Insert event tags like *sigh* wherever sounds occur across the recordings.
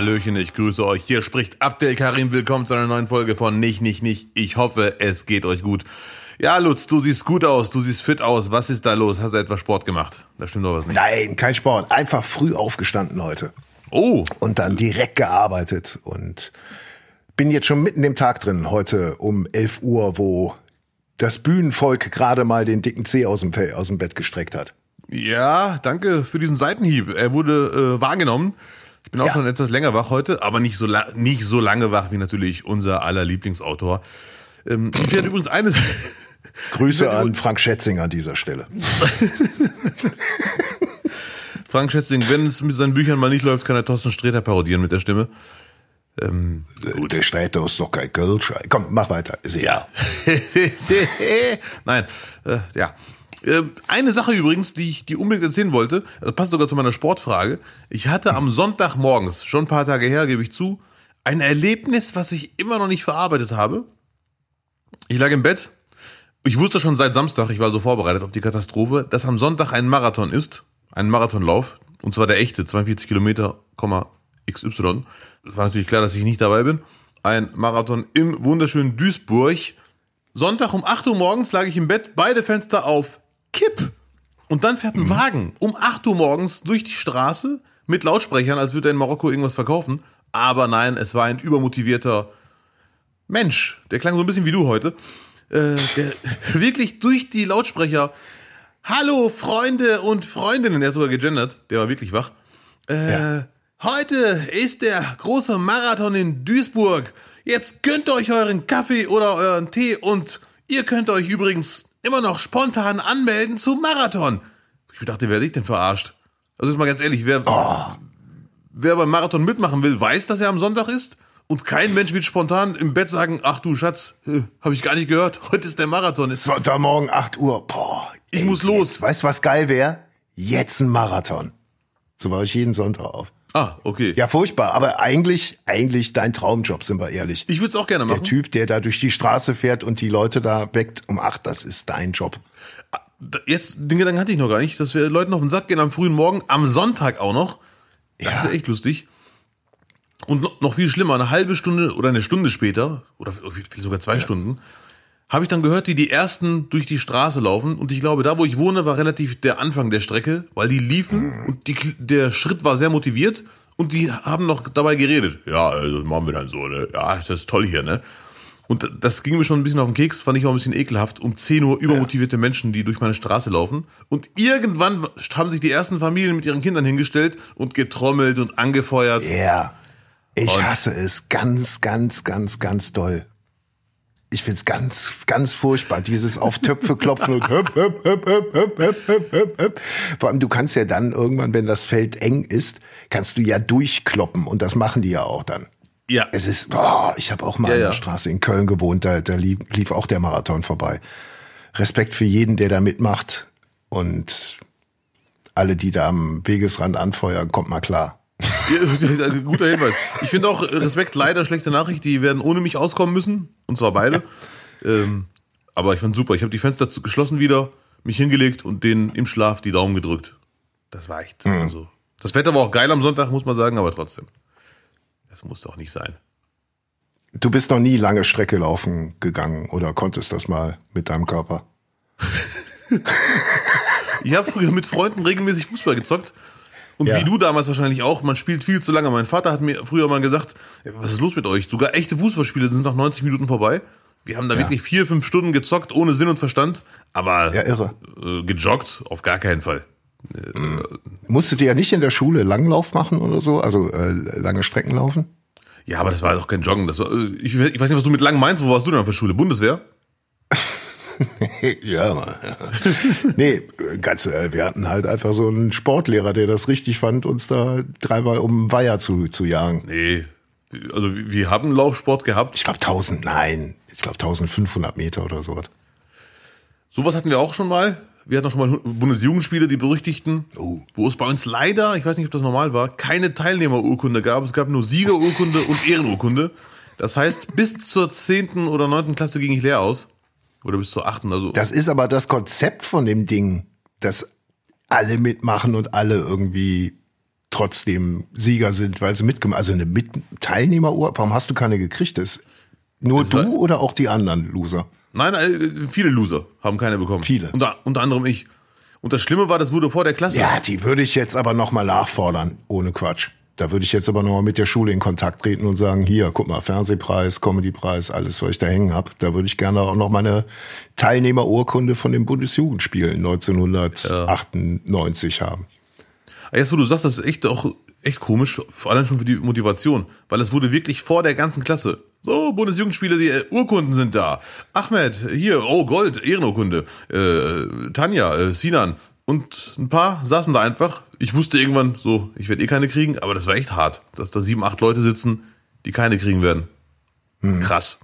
Hallöchen, ich grüße euch. Hier spricht Abdel Karim. Willkommen zu einer neuen Folge von Nicht, Nicht, Nicht. Ich hoffe, es geht euch gut. Ja, Lutz, du siehst gut aus, du siehst fit aus. Was ist da los? Hast du etwas Sport gemacht? Da stimmt doch was nicht. Nein, kein Sport. Einfach früh aufgestanden heute. Oh. Und dann direkt gearbeitet und bin jetzt schon mitten im Tag drin, heute um 11 Uhr, wo das Bühnenvolk gerade mal den dicken Zeh aus dem, aus dem Bett gestreckt hat. Ja, danke für diesen Seitenhieb. Er wurde äh, wahrgenommen. Ich bin auch Ja. schon etwas länger wach heute, aber nicht so, la nicht so lange wach wie natürlich unser aller Lieblingsautor. Ähm, ich werde übrigens eine... *laughs* Grüße an Frank Schätzing an dieser Stelle. *laughs* Frank Schätzing, wenn es mit seinen Büchern mal nicht läuft, kann er Thorsten Sträter parodieren mit der Stimme. Ähm, Der Sträter ist doch kein Kölsch. Komm, mach weiter. Egal. *laughs* Nein, äh, ja. Äh, Eine Sache übrigens, die ich die unbedingt erzählen wollte, das passt sogar zu meiner Sportfrage. Ich hatte am Sonntagmorgens, schon ein paar Tage her, gebe ich zu, ein Erlebnis, was ich immer noch nicht verarbeitet habe. Ich lag im Bett. Ich wusste schon seit Samstag, ich war so vorbereitet auf die Katastrophe, dass am Sonntag ein Marathon ist. Ein Marathonlauf. Und zwar der echte, 42 Kilometer, XY. Es war natürlich klar, dass ich nicht dabei bin. Ein Marathon im wunderschönen Duisburg. Sonntag um 8 Uhr morgens lag ich im Bett, beide Fenster auf Kipp. Und dann fährt ein Wagen um 8 Uhr morgens durch die Straße mit Lautsprechern, als würde er in Marokko irgendwas verkaufen. Aber nein, es war ein übermotivierter Mensch. Der klang so ein bisschen wie du heute. Äh, der *laughs* wirklich durch die Lautsprecher. Hallo Freunde und Freundinnen, er hat sogar gegendert, der war wirklich wach. Äh, Ja. Heute ist der große Marathon in Duisburg. Jetzt gönnt euch euren Kaffee oder euren Tee und ihr könnt euch übrigens immer noch spontan anmelden zum Marathon. Ich dachte, wer dich denn verarscht? Also jetzt mal ganz ehrlich, wer, wer beim Marathon mitmachen will, weiß, dass er am Sonntag ist. Und kein Mensch wird spontan im Bett sagen, ach du Schatz, äh, habe ich gar nicht gehört, *laughs* heute ist der Marathon. Ist Sonntagmorgen 8 Uhr. Boah, Ich muss los. Jetzt, weißt du, was geil wäre? Jetzt ein Marathon. So war ich jeden Sonntag auf. Ah, okay. Ja, furchtbar. Aber eigentlich, eigentlich dein Traumjob, sind wir ehrlich. Ich würde es auch gerne Der machen. Typ, der da durch die Straße fährt und die Leute da weckt um acht, das ist dein Job. Jetzt, den Gedanken hatte ich noch gar nicht, dass wir Leuten auf den Sack gehen am frühen Morgen, am Sonntag auch noch. Das Ja. wäre echt lustig. Und noch, viel schlimmer, eine halbe Stunde oder eine Stunde später, oder sogar zwei Stunden, habe ich dann gehört, wie die ersten durch die Straße laufen. Und ich glaube, da wo ich wohne, war relativ der Anfang der Strecke, weil die liefen und die, der Schritt war sehr motiviert und die haben noch dabei geredet. Ja, also machen wir dann so, ne? Ja, das ist toll hier, ne? Und das ging mir schon ein bisschen auf den Keks, fand ich auch ein bisschen ekelhaft. Um 10 Uhr übermotivierte Menschen, die durch meine Straße laufen. Und irgendwann haben sich die ersten Familien mit ihren Kindern hingestellt und getrommelt und angefeuert. Ja. Ich Und- hasse es ganz, ganz, ganz, ganz doll ich finde es ganz, ganz furchtbar, dieses auf Töpfe klopfen und höp, höp, höp, höp, höp, höp, höp, höp. Vor allem, du kannst ja dann irgendwann, wenn das Feld eng ist, kannst du ja durchkloppen und das machen die ja auch dann. Ja. Es ist, oh, ich habe auch mal ja, an der ja. Straße in Köln gewohnt, da, da lief, lief auch der Marathon vorbei. Respekt für jeden, der da mitmacht und alle, die da am Wegesrand anfeuern, kommt mal klar. *laughs* Ja, guter Hinweis. Ich finde auch äh, Respekt leider schlechte Nachricht, die werden ohne mich auskommen müssen. Und zwar beide. Ähm, aber ich fand super. Ich habe die Fenster geschlossen wieder, mich hingelegt und denen im Schlaf die Daumen gedrückt. Das war echt. Also, das Wetter war auch geil am Sonntag, muss man sagen, aber trotzdem. Das musste auch nicht sein. Du bist noch nie lange Strecke laufen gegangen oder konntest das mal mit deinem Körper? *laughs* Ich habe früher mit Freunden regelmäßig Fußball gezockt. Und Ja. wie du damals wahrscheinlich auch, man spielt viel zu lange. Mein Vater hat mir früher mal gesagt, "Ja, was ist los mit euch? Sogar echte Fußballspiele sind nach 90 Minuten vorbei. Wir haben da Ja. wirklich vier, fünf Stunden gezockt, ohne Sinn und Verstand. Aber Ja, irre. äh, gejoggt auf gar keinen Fall. Musstet ihr ja nicht in der Schule Langlauf machen oder so? Also äh, lange Strecken laufen? Ja, aber das war doch kein Joggen. Das war, äh, ich, ich weiß nicht, was du mit lang meinst. Wo warst du denn auf der Schule? Bundeswehr? *laughs* ja, Mann. nee, ganz, äh, wir hatten halt einfach so einen Sportlehrer, der das richtig fand, uns da dreimal um Weiher zu, zu jagen. Nee. Also wir haben Laufsport gehabt. Ich glaube 1000, nein, ich glaube 1500 Meter oder so. Sowas hatten wir auch schon mal. Wir hatten auch schon mal Bundesjugendspiele, die berüchtigten, Oh. wo es bei uns leider, ich weiß nicht, ob das normal war, keine Teilnehmerurkunde gab. Es gab nur Siegerurkunde und Ehrenurkunde. Das heißt, bis zur 10. oder 9. Klasse ging ich leer aus. Oder bis zur 8. Also Das ist aber das Konzept von dem Ding, dass alle mitmachen und alle irgendwie trotzdem Sieger sind, weil sie mitgemacht Also eine Mit Teilnehmeruhr, warum hast du keine gekriegt? Das nur Das du war- oder auch die anderen Loser? Nein, äh, viele Loser haben keine bekommen. Viele. Unter, unter anderem ich. Und das Schlimme war, das wurde vor der Klasse. Ja, die würde ich jetzt aber noch mal nachfordern, ohne Quatsch. Da würde ich jetzt aber noch mal mit der Schule in Kontakt treten und sagen, hier, guck mal, Fernsehpreis, Comedypreis, alles, was ich da hängen hab. Da würde ich gerne auch noch mal eine Teilnehmerurkunde von den Bundesjugendspielen 1998 haben. Jetzt, wo du sagst, das ist echt auch echt komisch, vor allem schon für die Motivation, weil es wurde wirklich vor der ganzen Klasse. So, Bundesjugendspiele, die äh, Urkunden sind da. Ahmed, hier, oh Gold, Ehrenurkunde. Äh, Tanja, äh, Sinan und ein paar saßen da einfach. Ich wusste irgendwann, so, ich werde eh keine kriegen, aber das war echt hart, dass da sieben, acht Leute sitzen, die keine kriegen werden. Krass.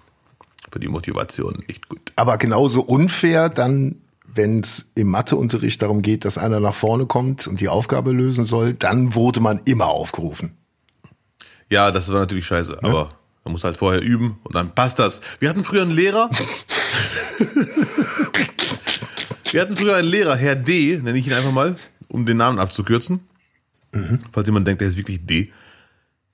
Für die Motivation echt gut. Aber genauso unfair dann, wenn es im Matheunterricht darum geht, dass einer nach vorne kommt und die Aufgabe lösen soll, dann wurde man immer aufgerufen. Ja, das war natürlich scheiße, aber man muss halt vorher üben und dann passt das. Wir hatten früher einen Lehrer. *laughs* Wir hatten früher einen Lehrer, Herr D, nenne ich ihn einfach mal, um den Namen abzukürzen. Falls jemand denkt, der ist wirklich D.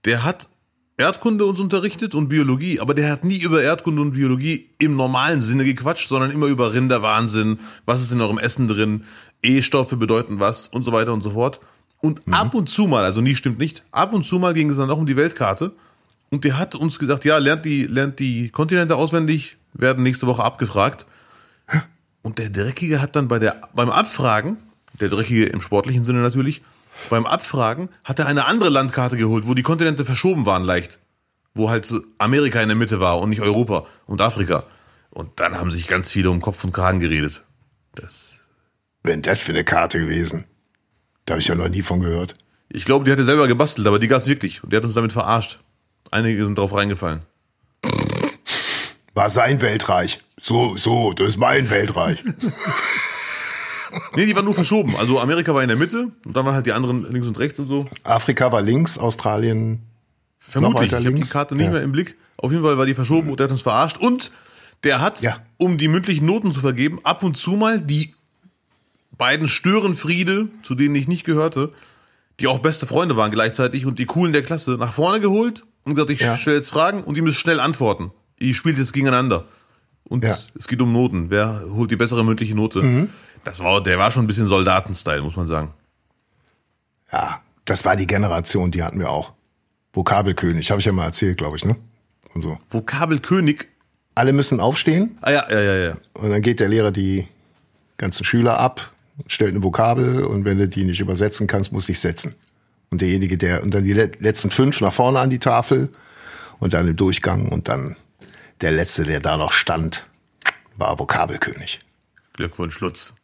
Der hat Erdkunde uns unterrichtet und Biologie, aber der hat nie über Erdkunde und Biologie im normalen Sinne gequatscht, sondern immer über Rinderwahnsinn, was ist in eurem Essen drin, E-Stoffe bedeuten was und so weiter und so fort. Und ab und zu mal, also nie stimmt nicht, ab und zu mal ging es dann auch um die Weltkarte. Und der hat uns gesagt, ja, lernt die, lernt die Kontinente auswendig, werden nächste Woche abgefragt. Und der Dreckige hat dann bei der, beim Abfragen, der Dreckige im sportlichen Sinne natürlich, beim Abfragen hat er eine andere Landkarte geholt, wo die Kontinente verschoben waren leicht. Wo halt so Amerika in der Mitte war und nicht Europa und Afrika. Und dann haben sich ganz viele um Kopf und Kragen geredet. Das, Wenn das für eine Karte gewesen. Da habe ich ja noch nie von gehört. ich glaube, die hat er selber gebastelt, aber die gab's wirklich. Und der hat uns damit verarscht. Einige sind drauf reingefallen. War sein Weltreich. So, so, das ist mein Weltreich. *laughs* Nee, die waren nur verschoben. Also Amerika war in der Mitte und dann waren halt die anderen links und rechts und so. Afrika war links, Australien. Vermutlich. Ich habe die? Karte nicht Ja. mehr im Blick. Auf jeden Fall war die verschoben und der hat uns verarscht. Und der hat, Ja. um die mündlichen Noten zu vergeben, ab und zu mal die beiden Störenfriede, zu denen ich nicht gehörte, die auch beste Freunde waren gleichzeitig und die coolen der Klasse, nach vorne geholt und gesagt, ich Ja. stelle jetzt Fragen und die müssen schnell antworten. Ihr spielt jetzt gegeneinander. Und Ja. es geht um Noten. Wer holt die bessere mündliche Note? Mhm. Das war, der war schon ein bisschen Soldatenstyle, muss man sagen. Ja, das war die Generation, die hatten wir auch. Vokabelkönig, habe ich ja mal erzählt, glaube ich, ne? Und so. Vokabelkönig. Alle müssen aufstehen Ah ja, ja, ja, ja. und dann geht der Lehrer die ganzen Schüler ab, stellt eine Vokabel und wenn du die nicht übersetzen kannst, muss ich setzen. Und derjenige, der, und dann die le- letzten fünf nach vorne an die Tafel und dann im Durchgang und dann der letzte, der da noch stand, war Vokabelkönig. Glückwunsch, Lutz.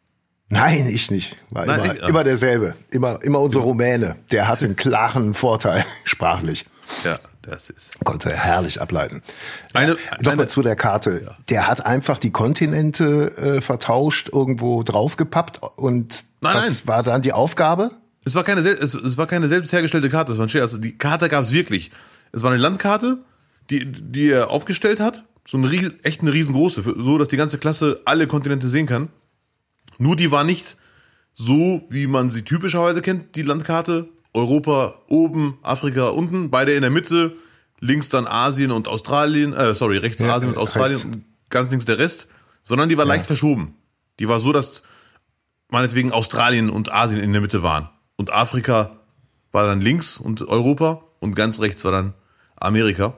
Nein, ich nicht. War Nein, immer, ich- immer derselbe. Immer, immer unser Rumäne. Der hatte einen klaren Vorteil *laughs* sprachlich. Ja, das ist. Konnte er herrlich ableiten. Eine, Nochmal zu der Karte. Der hat einfach die Kontinente äh, vertauscht, irgendwo draufgepappt und Nein, das nein. war dann die Aufgabe. es, war keine, es, es war keine selbst hergestellte Karte, das war ein Scherz. Also die Karte gab es wirklich. Es war eine Landkarte, die, die er aufgestellt hat. So eine ries, echt eine riesengroße, so dass die ganze Klasse alle Kontinente sehen kann. Nur die war nicht so, wie man sie typischerweise kennt, die Landkarte. Europa oben, Afrika unten, beide in der Mitte, links dann Asien und Australien, äh, sorry, rechts Ja, Asien und Australien rechts. und ganz links der Rest, sondern die war leicht verschoben. Die war so, dass meinetwegen Australien und Asien in der Mitte waren. Und Afrika war dann links und Europa und ganz rechts war dann Amerika.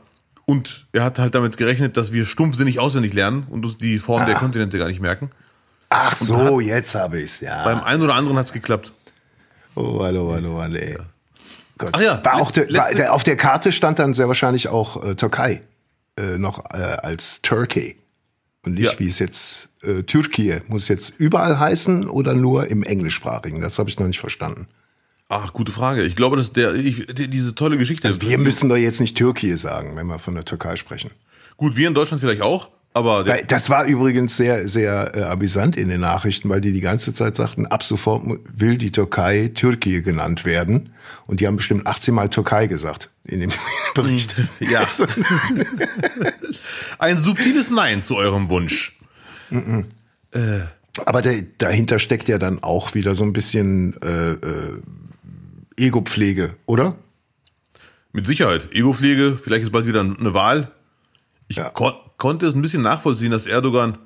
Und er hat halt damit gerechnet, dass wir stumpfsinnig auswendig lernen und uns die Form der Kontinente gar nicht merken. Ach so, jetzt habe ich's ja. Beim einen oder anderen hat's geklappt. oh, Mann, oh, Mann, ey. Gott. Ach ja, war auch letzte- war, der, auf der Karte stand dann sehr wahrscheinlich auch äh, Türkei äh, noch äh, als Turkey. Und nicht, Ja. wie es jetzt äh, Türkei muss jetzt überall heißen oder nur im englischsprachigen. Das habe ich noch nicht verstanden. Ach, gute Frage. Ich glaube, dass der, ich, die, diese tolle Geschichte. Also wir müssen doch jetzt nicht Türkei sagen, wenn wir von der Türkei sprechen. Gut, wir in Deutschland vielleicht auch, aber Das war übrigens sehr, sehr äh, amüsant in den Nachrichten, weil die die ganze Zeit sagten, ab sofort will die Türkei Türkei genannt werden. Und die haben bestimmt 18 Mal Türkei gesagt in dem *laughs* Bericht. ja. ein subtiles Nein zu eurem Wunsch. Aber der, dahinter steckt ja dann auch wieder so ein bisschen äh, äh, Ego-Pflege, oder? Mit Sicherheit. Ego-Pflege, vielleicht ist bald wieder eine Wahl. Ich Ja. Kon konnte es ein bisschen nachvollziehen, dass Erdogan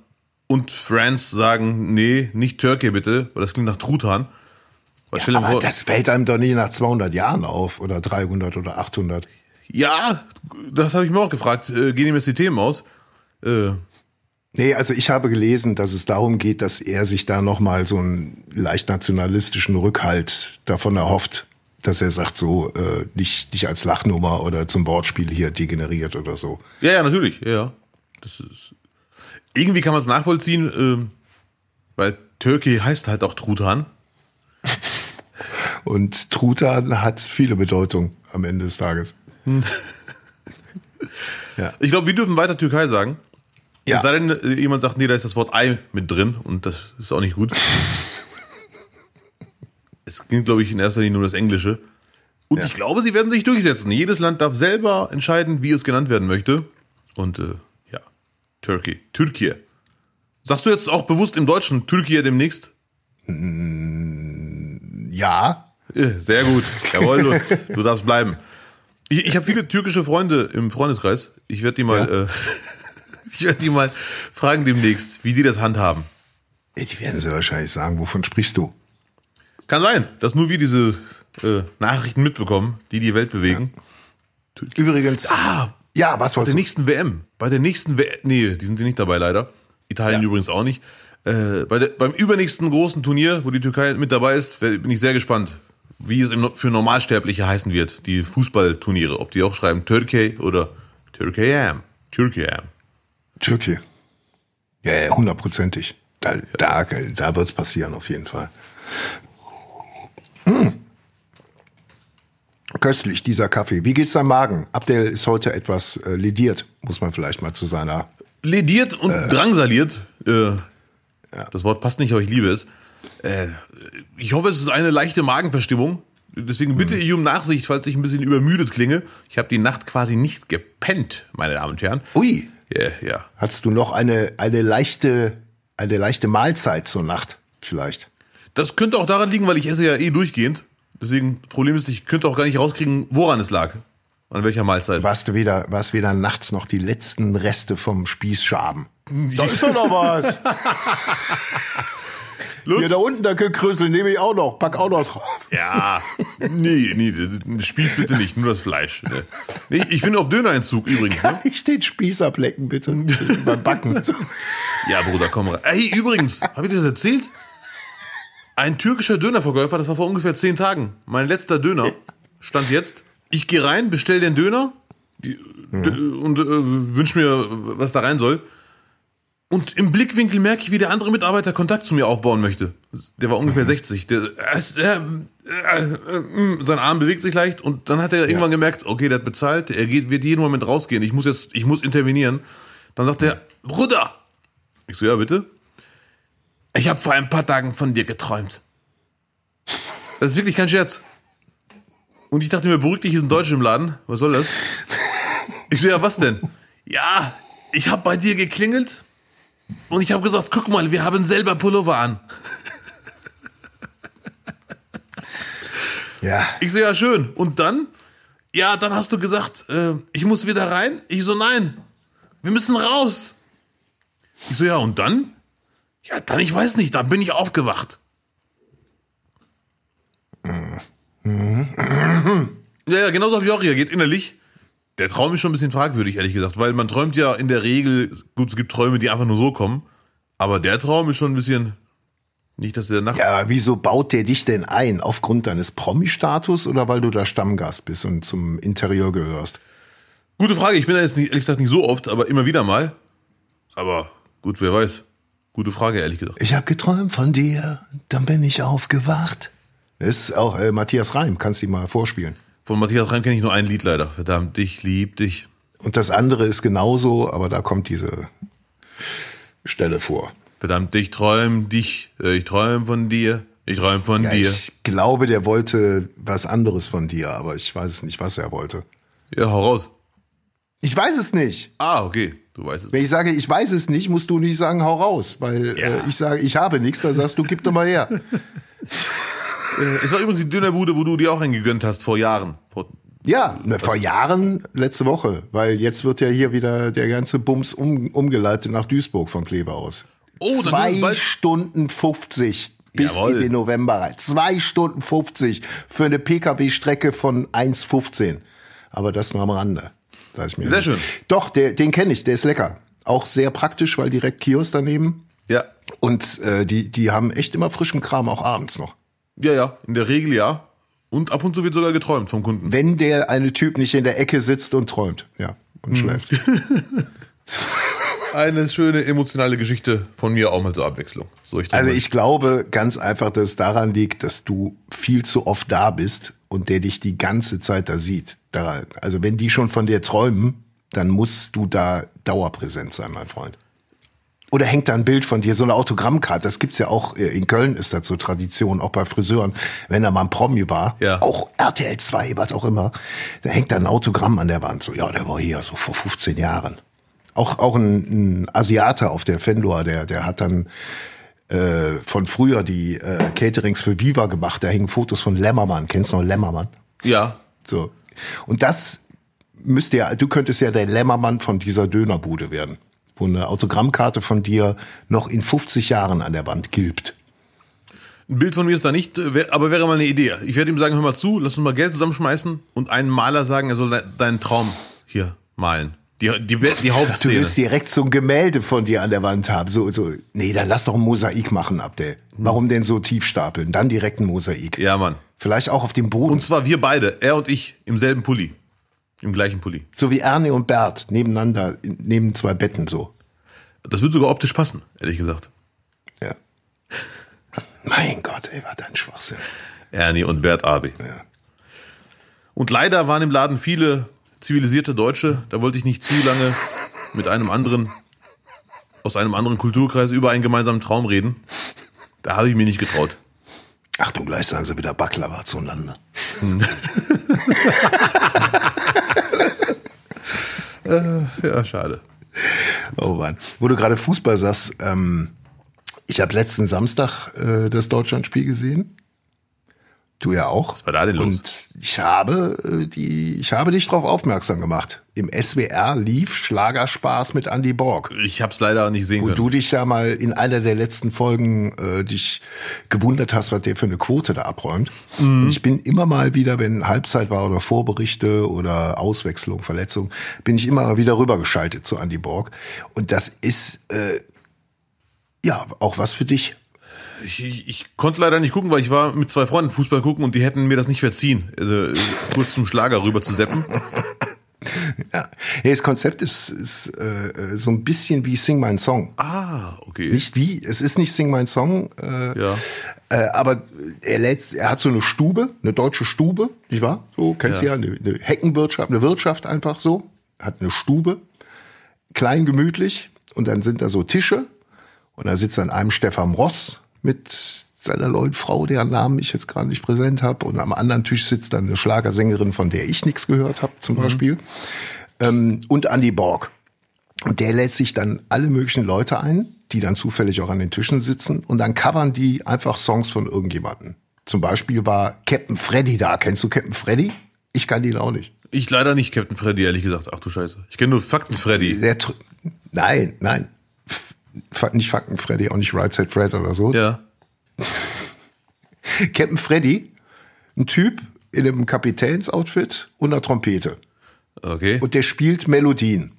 und France sagen, nee, nicht Türkei bitte, weil das klingt nach Truthahn. Dir Aber das fällt einem doch nicht nach 200 Jahren auf oder 300 oder 800. ja, das habe ich mir auch gefragt. Äh, gehen ihm jetzt die Themen aus? Äh, Nee, also ich habe gelesen, dass es darum geht, dass er sich da nochmal so einen leicht nationalistischen Rückhalt davon erhofft, dass er sagt, so äh, nicht, nicht als Lachnummer oder zum Wortspiel hier degeneriert oder so. ja, ja, natürlich. Ja, ja. Das ist, irgendwie kann man es nachvollziehen, ähm, weil Türkei heißt halt auch Truthahn. *laughs* Und Truthahn hat viele Bedeutungen am Ende des Tages. *laughs* ja. Ich glaube, wir dürfen weiter Türkei sagen. Ja. Es sei denn, jemand sagt, nee, da ist das Wort Ei mit drin und das ist auch nicht gut. *laughs* es ging, glaube ich, in erster Linie nur das Englische. Und Ja. ich glaube, sie werden sich durchsetzen. Jedes Land darf selber entscheiden, wie es genannt werden möchte. Und äh, Turkey, Türkei. Sagst du jetzt auch bewusst im Deutschen Türkei demnächst? Ja, Äh, Sehr gut. *laughs* Jawohl, Lutz, du darfst bleiben. Ich, ich habe viele türkische Freunde im Freundeskreis. Ich werde die mal, äh, *laughs* ich werde die mal fragen demnächst, wie die das handhaben. die werden sie wahrscheinlich sagen, wovon sprichst du? Kann sein, dass nur wir diese äh, Nachrichten mitbekommen, die die Welt bewegen. Übrigens, Ah, ja, was bei der nächsten WM. Bei der nächsten WM. Nee, die sind sie nicht dabei leider. Italien Ja. übrigens auch nicht. Äh, bei der, beim übernächsten großen Turnier, wo die Türkei mit dabei ist, bin ich sehr gespannt, wie es im, für Normalsterbliche heißen wird. Die Fußballturniere. Ob die auch schreiben Türkei oder Türkei. Türkei. Türkei. Ja, ja, hundertprozentig. Da, da, da wird's passieren, auf jeden Fall. Hm. Köstlich, dieser Kaffee. Wie geht's deinem Magen? Abdel ist heute etwas äh, lediert, muss man vielleicht mal zu seiner. Lediert und drangsaliert. Äh, Das Wort passt nicht, aber ich liebe es. Äh, ich hoffe, es ist eine leichte Magenverstimmung. Deswegen bitte ich um Nachsicht, falls ich ein bisschen übermüdet klinge. Ich habe die Nacht quasi nicht gepennt, meine Damen und Herren. Ui, Ja, ja. hast du noch eine, eine leichte, eine leichte Mahlzeit zur Nacht, vielleicht? Das könnte auch daran liegen, weil ich esse ja eh durchgehend. Deswegen, Problem ist, ich könnte auch gar nicht rauskriegen, woran es lag. An welcher Mahlzeit. Warst du wieder, warst wieder nachts noch die letzten Reste vom Spießschaben? Da ist doch noch was. *laughs* Lutz? Hier da unten, der Krüssel nehme ich auch noch, pack auch noch drauf. Ja, nee, nee, Spieß bitte nicht, nur das Fleisch. Ne? Nee, ich bin auf Dönerentzug übrigens. Ne? Kann ich den Spieß ablecken, bitte? *laughs* Beim Backen. Ja, Bruder, komm rein. Ey, übrigens, habe ich dir das erzählt? Ein türkischer Dönerverkäufer, das war vor ungefähr zehn Tagen. Mein letzter Döner stand jetzt. Ich gehe rein, bestell den Döner die, d- und äh, wünsch mir, was da rein soll. Und im Blickwinkel merke ich, wie der andere Mitarbeiter Kontakt zu mir aufbauen möchte. Der war ungefähr 60. Der, äh, äh, äh, äh, sein Arm bewegt sich leicht und dann hat er irgendwann gemerkt, okay, der hat bezahlt, er geht, wird jeden Moment rausgehen. Ich muss jetzt, ich muss intervenieren. Dann sagt er, Bruder. Ich so, ja, bitte. Ich habe vor ein paar Tagen von dir geträumt. Das ist wirklich kein Scherz. Und ich dachte mir, beruhig dich, hier sind Deutsche im Laden. Was soll das? Ich so, ja, was denn? Ja, ich habe bei dir geklingelt und ich habe gesagt, guck mal, wir haben selber Pullover an. Ja, Ich so, ja, schön. Und dann? Ja, dann hast du gesagt, äh, ich muss wieder rein. Ich so, nein, wir müssen raus. Ich so, ja, und dann? Ja, dann, ich weiß nicht, dann bin ich aufgewacht. Ja, ja, genauso habe ich auch reagiert, innerlich. Der Traum ist schon ein bisschen fragwürdig, ehrlich gesagt, weil man träumt ja in der Regel, gut, es gibt Träume, die einfach nur so kommen, aber der Traum ist schon ein bisschen, nicht, dass der Nacht... ja, aber wieso baut der dich denn ein? Aufgrund deines Promi-Status oder weil du da Stammgast bist und zum Interieur gehörst? Gute Frage, ich bin da jetzt nicht, ehrlich gesagt nicht so oft, aber immer wieder mal. Aber gut, wer weiß. Gute Frage, ehrlich gesagt. Ich habe geträumt von dir, dann bin ich aufgewacht. Das ist auch äh, Matthias Reim, kannst du ihm mal vorspielen. Von Matthias Reim kenne ich nur ein Lied leider. Verdammt, ich lieb dich. Und das andere ist genauso, aber da kommt diese Stelle vor. Verdammt, ich träum dich. Äh, Ich träum von dir. Ich träum von Ja, dir. ich glaube, der wollte was anderes von dir, aber ich weiß es nicht, was er wollte. Ja, hau raus. Ich weiß es nicht. Ah, okay. Du weißt es. Wenn ich sage, ich weiß es nicht, musst du nicht sagen, hau raus. Weil Ja. äh, ich sage, ich habe nichts, da sagst du, gib doch mal her. *laughs* Äh, es war übrigens die Dönerbude, wo du dir auch einen gegönnt hast vor Jahren. Vor, Ja, ne, vor Jahren, letzte Woche, weil jetzt wird ja hier wieder der ganze Bums um, umgeleitet nach Duisburg von Kleve aus. Oh, Zwei Stunden 50 bis Jawohl. in den November rein. Zwei Stunden 50 für eine Pkw-Strecke von 1,15. Aber das nur am Rande. Da ich mir Sehr schön. Doch, der, den kenne ich, der ist lecker. Auch sehr praktisch, weil direkt Kiosk daneben. ja. Und äh, die, die haben echt immer frischen Kram, auch abends noch. Ja, ja, in der Regel ja. Und ab und zu wird sogar geträumt vom Kunden. Wenn der eine Typ nicht in der Ecke sitzt und träumt. Ja, und Mhm. schläft. *laughs* Eine schöne emotionale Geschichte von mir auch mal zur Abwechslung. So ich Also ich glaube ganz einfach, dass es daran liegt, dass du viel zu oft da bist und der dich die ganze Zeit da sieht. Da, also wenn die schon von dir träumen, dann musst du da dauerpräsent sein, mein Freund. Oder hängt da ein Bild von dir, so eine Autogrammkarte, das gibt's ja auch, äh, in Köln ist das so Tradition, auch bei Friseuren, wenn da mal ein Promi war, Ja. auch RTL 2, was auch immer, da hängt da ein Autogramm an der Wand, so, ja, der war hier, so vor 15 Jahren. Auch, auch ein, ein Asiate auf der Fendor, der, der hat dann äh, von früher die äh, Caterings für Viva gemacht, da hängen Fotos von Lämmermann, kennst du noch Lämmermann? ja, So. Und das müsste ja, du könntest ja der Lämmermann von dieser Dönerbude werden, wo eine Autogrammkarte von dir noch in 50 Jahren an der Wand gilbt. ein Bild von mir ist da nicht, äh, aber wäre mal eine Idee. Ich werde ihm sagen, hör mal zu, lass uns mal Geld zusammenschmeißen und einen Maler sagen, er soll de- deinen Traum hier malen. Die, die, die Du Hauptszene. willst direkt so ein Gemälde von dir an der Wand haben. So, so, nee, dann lass doch ein Mosaik machen, Abdel. Warum denn so tief stapeln? Dann direkt ein Mosaik. Ja, Mann. Vielleicht auch auf dem Boden. Und zwar wir beide, er und ich, im selben Pulli. Im gleichen Pulli. so wie Ernie und Bert nebeneinander, in- neben zwei Betten so. Das würde sogar optisch passen, ehrlich gesagt. Ja. Mein Gott, ey, was ein Schwachsinn. Ernie und Bert Abi. Ja. Und leider waren im Laden viele zivilisierte Deutsche. Da wollte ich nicht zu lange mit einem anderen, aus einem anderen Kulturkreis über einen gemeinsamen Traum reden. Da habe ich mir nicht getraut. Achtung, gleich sagen sie wieder Baklava zueinander. *laughs* Ja, schade. Oh Mann. Wo du gerade Fußball sagst, ähm, ich habe letzten Samstag äh, das Deutschlandspiel gesehen. Du ja auch. Was war da denn los? Und ich habe äh, die, ich habe dich darauf aufmerksam gemacht. Im SWR lief Schlagerspaß mit Andy Borg. Ich habe es leider nicht sehen Wo können. du dich ja mal in einer der letzten Folgen äh, dich gewundert hast, was der für eine Quote da abräumt. Und ich bin immer mal wieder, wenn Halbzeit war oder Vorberichte oder Auswechslung, Verletzung, bin ich immer wieder rübergeschaltet zu Andy Borg. Und das ist äh, ja auch was für dich. Ich, ich, ich konnte leider nicht gucken, weil ich war mit zwei Freunden Fußball gucken und die hätten mir das nicht verziehen, also, äh, kurz zum Schlager rüber zu seppen. *laughs* Ja. Ja, das Konzept ist, ist äh, so ein bisschen wie Sing My Song. Ah, okay. Nicht wie, es ist nicht Sing My Song, äh, Ja. Äh, aber er lädt, er hat so eine Stube, eine deutsche Stube, nicht wahr? So, kennst du ja, eine, eine Heckenwirtschaft, eine Wirtschaft einfach so. Hat eine Stube, klein gemütlich, und dann sind da so Tische, und da sitzt an einem Stefan Ross mit seiner neuen Frau, deren Namen ich jetzt gerade nicht präsent habe, und am anderen Tisch sitzt dann eine Schlagersängerin, von der ich nichts gehört habe, zum Beispiel, ähm, und Andy Borg. Und der lädt sich dann alle möglichen Leute ein, die dann zufällig auch an den Tischen sitzen und dann covern die einfach Songs von irgendjemanden. Zum Beispiel war Captain Freddy da. Kennst du Captain Freddy? Ich kann ihn auch nicht. Ich leider nicht, Captain Freddy, ehrlich gesagt. Ach du Scheiße. Ich kenne nur Fakten Freddy. Der nein, nein. Nicht Fakten Freddy, auch nicht Right Side Fred oder so. Ja. *laughs* Captain Freddy, ein Typ in einem Kapitänsoutfit und einer Trompete. Okay. Und der spielt Melodien.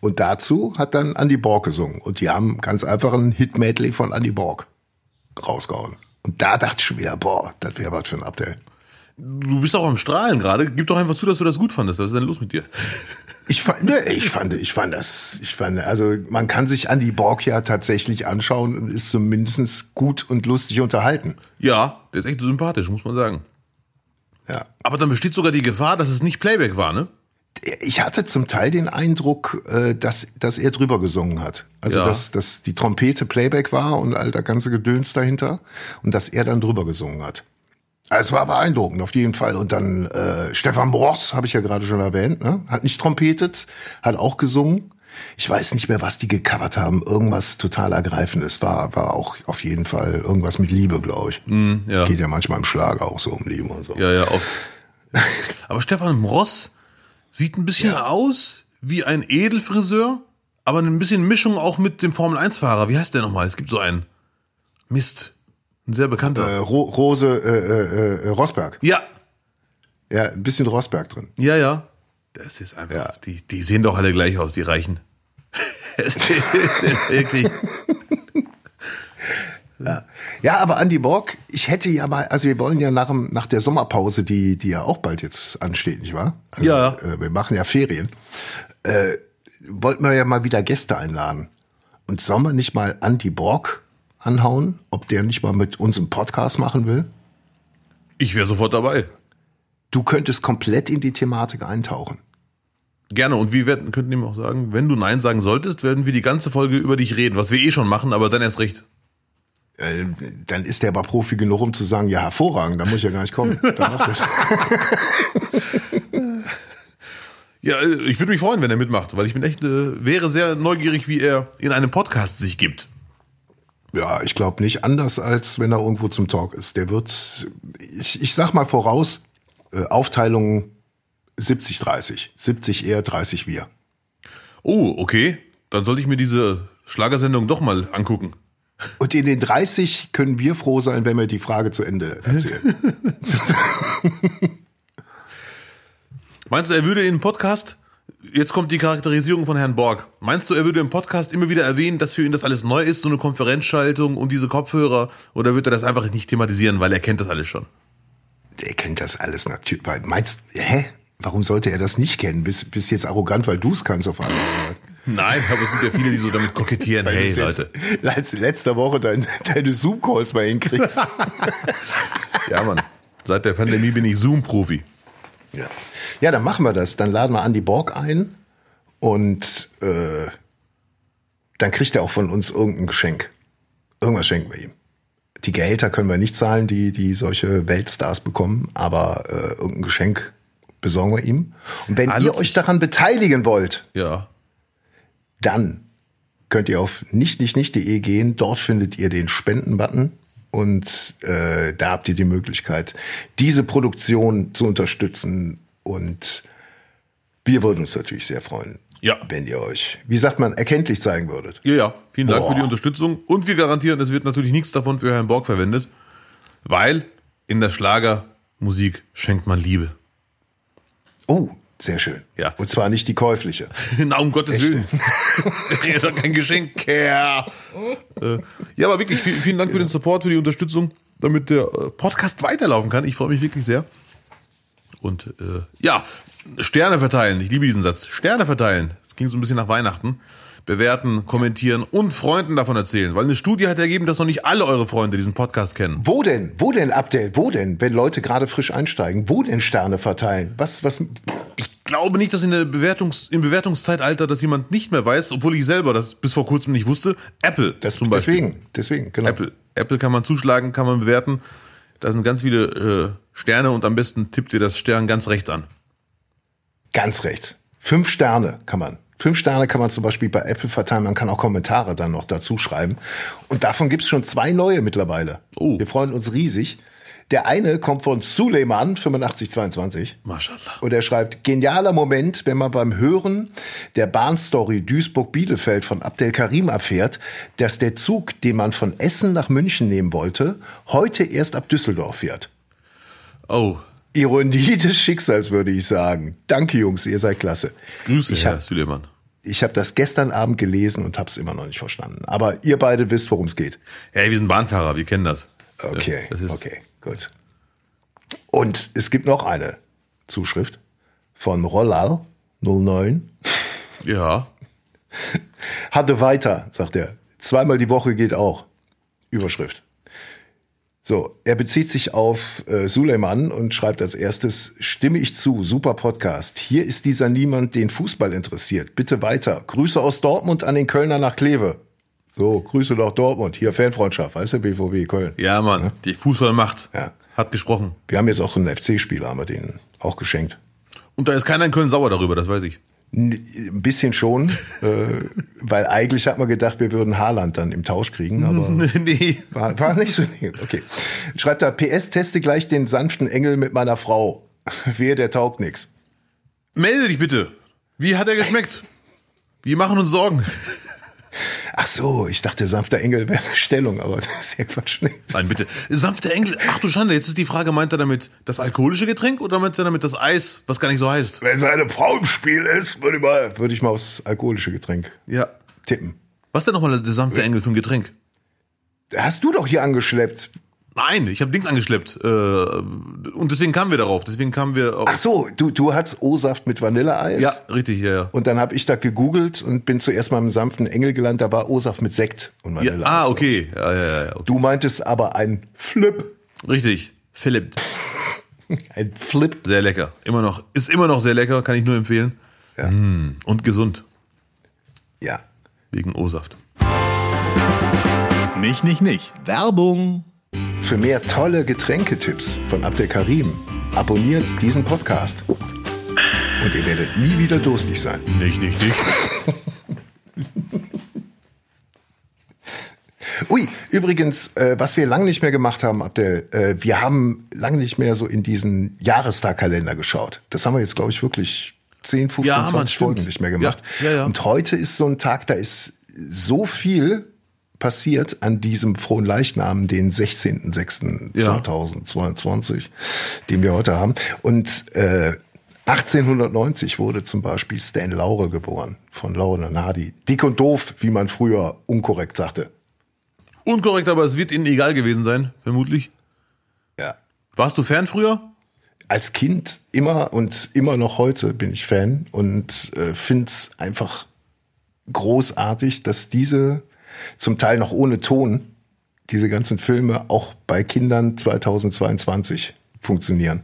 Und dazu hat dann Andy Borg gesungen. Und die haben ganz einfach einen Hit-Medley von Andy Borg rausgehauen. Und da dachte ich schon wieder, boah, das wäre was für ein Abdel. Du bist auch am Strahlen gerade. Gib doch einfach zu, dass du das gut fandest. Was ist denn los mit dir? Ich fand, ne, ich fand, ich fand das, ich fand, also man kann sich Andy Borg ja tatsächlich anschauen und ist zumindest gut und lustig unterhalten. Ja, der ist echt sympathisch, muss man sagen. Ja. Aber dann besteht sogar die Gefahr, dass es nicht Playback war, ne? Ich hatte zum Teil den Eindruck, äh, dass, dass er drüber gesungen hat. Also Ja. dass, dass die Trompete Playback war und all der ganze Gedöns dahinter und dass er dann drüber gesungen hat. Also es war beeindruckend, auf jeden Fall. Und dann äh, Stefan Ross, habe ich ja gerade schon erwähnt, ne? hat nicht trompetet, hat auch gesungen. Ich weiß nicht mehr, was die gecovert haben. Irgendwas total ergreifendes war, war auch auf jeden Fall irgendwas mit Liebe, glaube ich. ja. Geht ja manchmal im Schlager auch so um Liebe und so. Ja, ja, oft. *laughs* Aber Stefan Ross sieht ein bisschen Ja. aus wie ein Edelfriseur, aber ein bisschen Mischung auch mit dem Formel-1-Fahrer. Wie heißt der nochmal? Es gibt so einen. Mist. Ein sehr bekannter. Äh, Ro Rose äh, äh, äh, Rosberg. ja, Ja, ein bisschen Rosberg drin. ja, ja. Das ist einfach, Ja. die, die sehen doch alle gleich aus, die Reichen. *laughs* Wirklich. Ja, aber Andy Borg, ich hätte ja mal, also wir wollen ja nach, dem, nach der Sommerpause, die, die ja auch bald jetzt ansteht, nicht wahr? Also, Ja. Äh, wir machen ja Ferien. Äh, wollten wir ja mal wieder Gäste einladen. Und sollen wir nicht mal Andy Borg anhauen, ob der nicht mal mit uns einen Podcast machen will? Ich wäre sofort dabei. Du könntest komplett in die Thematik eintauchen. Gerne. Und wir werden, könnten ihm auch sagen, wenn du Nein sagen solltest, werden wir die ganze Folge über dich reden, was wir eh schon machen, aber dann erst recht. Äh, dann ist der aber Profi genug, um zu sagen, ja, hervorragend, da muss ich ja gar nicht kommen. *laughs* *laughs* Ja, äh, ich würde mich freuen, wenn er mitmacht, weil ich bin echt, äh, wäre sehr neugierig, wie er in einem Podcast sich gibt. Ja, ich glaube nicht anders, als wenn er irgendwo zum Talk ist. Der wird, ich, ich sag mal voraus, äh, Aufteilung 70-30. 70 er, 30 wir. Oh, okay. Dann sollte ich mir diese Schlagersendung doch mal angucken. Und in den 30 können wir froh sein, wenn wir die Frage zu Ende erzählen. *laughs* Meinst du, er würde in Podcast, jetzt kommt die Charakterisierung von Herrn Borg, meinst du, er würde im Podcast immer wieder erwähnen, dass für ihn das alles neu ist, so eine Konferenzschaltung und diese Kopfhörer, oder wird er das einfach nicht thematisieren, weil er kennt das alles schon? Der kennt das alles natürlich. Meinst, hä? Warum sollte er das nicht kennen? Bist, bist jetzt arrogant, weil du es kannst auf einmal. Nein, aber es gibt ja viele, die so damit kokettieren. *laughs* Hey, Leute. letz- letzte Woche dein, deine Zoom-Calls mal hinkriegst. *laughs* Ja, Mann. Seit der Pandemie bin ich Zoom-Profi. Ja. Ja, dann machen wir das. Dann laden wir Andy Borg ein und äh, dann kriegt er auch von uns irgendein Geschenk. Irgendwas schenken wir ihm. Die Gehälter können wir nicht zahlen, die, die solche Weltstars bekommen, aber äh, irgendein Geschenk besorgen wir ihm. Und wenn Ah, ihr euch daran beteiligen wollt, Ja. dann könnt ihr auf nicht nicht nicht.de gehen. Dort findet ihr den Spenden-Button und äh, da habt ihr die Möglichkeit, diese Produktion zu unterstützen. Und wir würden uns natürlich sehr freuen, Ja. wenn ihr euch, wie sagt man, erkenntlich zeigen würdet. Ja, ja. Vielen Dank Boah. für die Unterstützung. Und wir garantieren, es wird natürlich nichts davon für Herrn Borg verwendet, weil in der Schlagermusik schenkt man Liebe. Oh, sehr schön. Ja. Und zwar nicht die käufliche. *laughs* Na, um Gottes Willen. *laughs* Er ist doch kein Geschenk. Ja. Äh, ja, aber wirklich, vielen, vielen Dank für den Support, für die Unterstützung, damit der äh, Podcast weiterlaufen kann. Ich freue mich wirklich sehr. Und äh, ja, Sterne verteilen. Ich liebe diesen Satz. Sterne verteilen. Das klingt so ein bisschen nach Weihnachten. Bewerten, kommentieren und Freunden davon erzählen. Weil eine Studie hat ergeben, dass noch nicht alle eure Freunde diesen Podcast kennen. Wo denn? Wo denn, Abdel? Wo denn? Wenn Leute gerade frisch einsteigen, wo denn Sterne verteilen? Was, was? Ich glaube nicht, dass in der Bewertungs im Bewertungszeitalter das jemand nicht mehr weiß, obwohl ich selber das bis vor kurzem nicht wusste. Apple Das, zum Beispiel. deswegen, deswegen, genau. Apple. Apple kann man zuschlagen, kann man bewerten. Da sind ganz viele äh, Sterne und am besten tippt ihr das Stern ganz rechts an. Ganz rechts. Fünf Sterne kann man. Fünf Sterne kann man zum Beispiel bei Apple verteilen. Man kann auch Kommentare dann noch dazu schreiben. Und davon gibt's schon zwei neue mittlerweile. Oh. Wir freuen uns riesig. Der eine kommt von Suleiman, 8522. Maschallah. Und er schreibt, genialer Moment, wenn man beim Hören der Bahnstory Duisburg-Bielefeld von Abdel Karim erfährt, dass der Zug, den man von Essen nach München nehmen wollte, heute erst ab Düsseldorf fährt. Oh, Ironie *laughs* des Schicksals, würde ich sagen. Danke, Jungs, ihr seid klasse. Grüße, Ich Herr Süleyman. Ich habe das gestern Abend gelesen und habe es immer noch nicht verstanden. Aber ihr beide wisst, worum es geht. Hey, wir sind Bahnfahrer, wir kennen das. Okay, Das ist, okay, gut. Und es gibt noch eine Zuschrift von Rollal 09. Ja. Hatte weiter, sagt er. Zweimal die Woche geht auch. Überschrift. So, er bezieht sich auf äh, Suleiman und schreibt als erstes, stimme ich zu, super Podcast. Hier ist dieser niemand, den Fußball interessiert. Bitte weiter. Grüße aus Dortmund an den Kölner nach Kleve. So, Grüße nach Dortmund. Hier Fanfreundschaft, weißt du, BVB Köln. Ja, Mann, die Fußballmacht Ja. hat gesprochen. Wir haben jetzt auch einen FC-Spieler, haben wir den auch geschenkt. Und da ist keiner in Köln sauer darüber, das weiß ich. Ein bisschen schon, äh, weil eigentlich hat man gedacht, wir würden Haaland dann im Tausch kriegen, *laughs* aber nee. war, war nicht so. Nee, okay. Schreibt da, PS, teste gleich den sanften Engel mit meiner Frau. *laughs* Wehe, der taugt nix. Melde dich bitte. Wie hat er geschmeckt? Wir machen uns Sorgen. Ach so, ich dachte, sanfter Engel wäre eine Stellung, aber *laughs* das ist ja Quatsch. Nein, bitte. Sanfter Engel. Ach du Schande, jetzt ist die Frage, meint er damit das alkoholische Getränk oder meint er damit das Eis, was gar nicht so heißt? Wenn seine Frau im Spiel ist, würde ich mal, würde ich mal aufs alkoholische Getränk Ja. tippen. Was denn nochmal der sanfte Engel für ein Getränk? Hast du doch hier angeschleppt. Nein, ich habe Dings angeschleppt. Äh, und deswegen kamen wir darauf. Deswegen kamen wir auf. Ach so, du, du hattest O-Saft mit Vanilleeis. Ja, richtig, ja, ja. Und dann habe ich da gegoogelt und bin zuerst mal im sanften Engel gelandet, da war O-Saft mit Sekt und ja Vanilleeis. ah, okay. Ja, ja, ja, ja. Okay. Du meintest aber ein Flip. Richtig. Philipp. *laughs* Ein Flip. Sehr lecker. Immer noch. Ist immer noch sehr lecker, kann ich nur empfehlen. Ja. Mm, und gesund. Ja. Wegen O-Saft. Nicht, nicht, nicht. Werbung. Für mehr tolle Getränketipps von Abdel Karim abonniert diesen Podcast. Und ihr werdet nie wieder durstig sein. Nicht, nicht, nicht. *laughs* Ui, übrigens, äh, was wir lange nicht mehr gemacht haben, Abdel, äh, wir haben lange nicht mehr so in diesen Jahrestagkalender geschaut. Das haben wir jetzt, glaube ich, wirklich 10, 15, Ja, Mann, 20 Folgen stimmt. nicht mehr gemacht. Ja, ja. Und heute ist so ein Tag, da ist so viel passiert an diesem frohen Leichnam, den 16.06.2022, den wir heute haben. Und äh, 1890 wurde zum Beispiel Stan Laurel geboren, von Laurel und Hardy. Dick und doof, wie man früher unkorrekt sagte. Unkorrekt, aber es wird Ihnen egal gewesen sein, vermutlich. Ja. Warst du Fan früher? als Kind immer und immer noch heute bin ich Fan und äh, finde es einfach großartig, dass diese zum Teil noch ohne Ton, diese ganzen Filme auch bei Kindern 2022 funktionieren.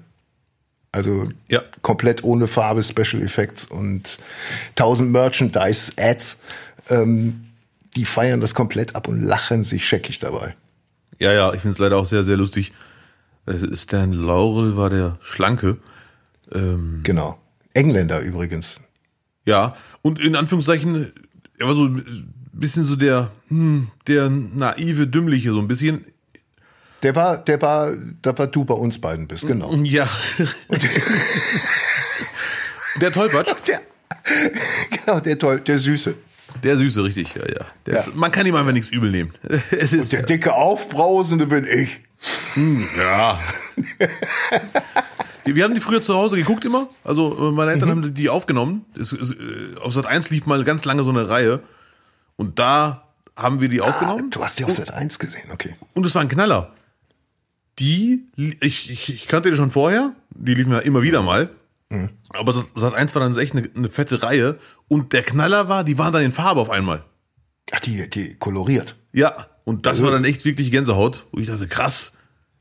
Also Ja. komplett ohne Farbe, Special Effects und 1000 Merchandise-Ads. Ähm, die feiern das komplett ab und lachen sich scheckig dabei. Ja, ja, ich finde es leider auch sehr, sehr lustig. Stan Laurel war der Schlanke. Ähm, Genau. Engländer übrigens. ja, und in Anführungszeichen, er war so bisschen so der, hm, der naive, dümmliche, so ein bisschen. Der war, der war, da war du bei uns beiden bist, genau. *laughs* Ja. der Tollpatsch, *laughs* Der, genau, der toll, der Süße. der Süße, richtig, ja, ja. Der Ja. Man kann ihm einfach nichts übel nehmen. *laughs* Es ist, Der dicke Aufbrausende bin ich. Ja. Wir haben die früher zu Hause geguckt immer. Also äh, meine Eltern haben die aufgenommen. Es, es, äh, auf Sat 1 lief mal ganz lange so eine Reihe. Und da haben wir die aufgenommen. Du hast die auf Sat 1 gesehen, okay. Und es war ein Knaller. Die, ich, ich, ich kannte die schon vorher. Die liefen ja immer wieder mal. Aber Sat- Sat 1 war dann echt eine, eine fette Reihe. Und der Knaller war, die waren dann in Farbe auf einmal. Ach, die, die koloriert. Ja, und das war dann echt wirklich Gänsehaut, wo ich dachte, krass,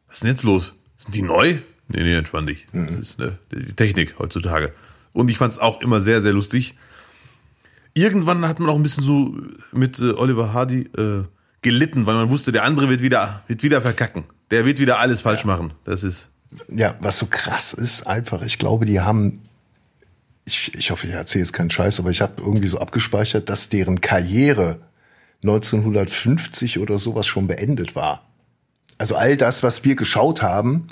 was ist denn jetzt los? Sind die neu? Nee, nee, entspann dich. Das ist ne, die Technik heutzutage. Und ich fand es auch immer sehr, sehr lustig. Irgendwann hat man auch ein bisschen so mit äh, Oliver Hardy äh, gelitten, weil man wusste, der andere wird wieder, wird wieder verkacken. Der wird wieder alles falsch machen. Das ist. Ja, was so krass ist, einfach, ich glaube, die haben, ich, ich hoffe, ich erzähle jetzt keinen Scheiß, aber ich habe irgendwie so abgespeichert, dass deren Karriere 1950 oder sowas schon beendet war. Also all das, was wir geschaut haben,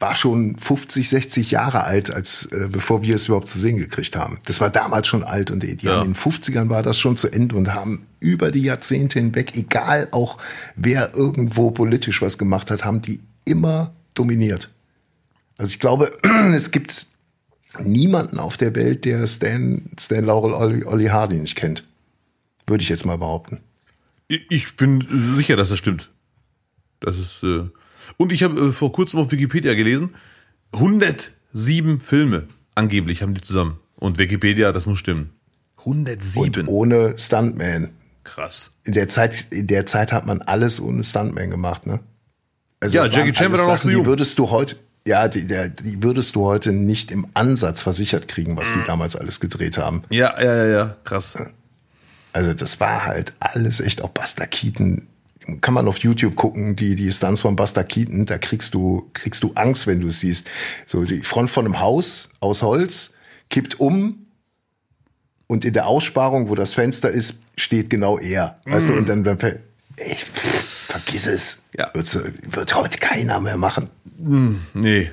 war schon 50, 60 Jahre alt, als äh, bevor wir es überhaupt zu sehen gekriegt haben. Das war damals schon alt und die, die Ja. in den 50ern war das schon zu Ende und haben über die Jahrzehnte hinweg, egal auch wer irgendwo politisch was gemacht hat, haben die immer dominiert. Also ich glaube, *clears throat* es gibt niemanden auf der Welt, der Stan, Stan Laurel Olli, Olli Hardy nicht kennt. Würde ich jetzt mal behaupten. Ich ich bin sicher, dass das stimmt. Das ist. Äh und ich habe äh, vor kurzem auf Wikipedia gelesen, 107 Filme angeblich haben die zusammen. Und Wikipedia, das muss stimmen. 107. Und ohne Stuntman. Krass. In der Zeit, in der Zeit hat man alles ohne Stuntman gemacht, ne? Also Ja, Jackie Chan war noch zu jung. Die würdest du heute, ja, die, die würdest du heute nicht im Ansatz versichert kriegen, was Mhm. die damals alles gedreht haben. Ja, ja, ja, ja, krass. Also das war halt alles echt auch Buster Keaton. Kann man auf YouTube gucken, die, die Stunts von Buster Keaton, da kriegst du, kriegst du Angst, wenn du es siehst. So die Front von einem Haus aus Holz kippt um und in der Aussparung, wo das Fenster ist, steht genau er. Weißt du, und dann, dann ey, pff, vergiss es. Ja. Wird's, wird heute keiner mehr machen. Nee,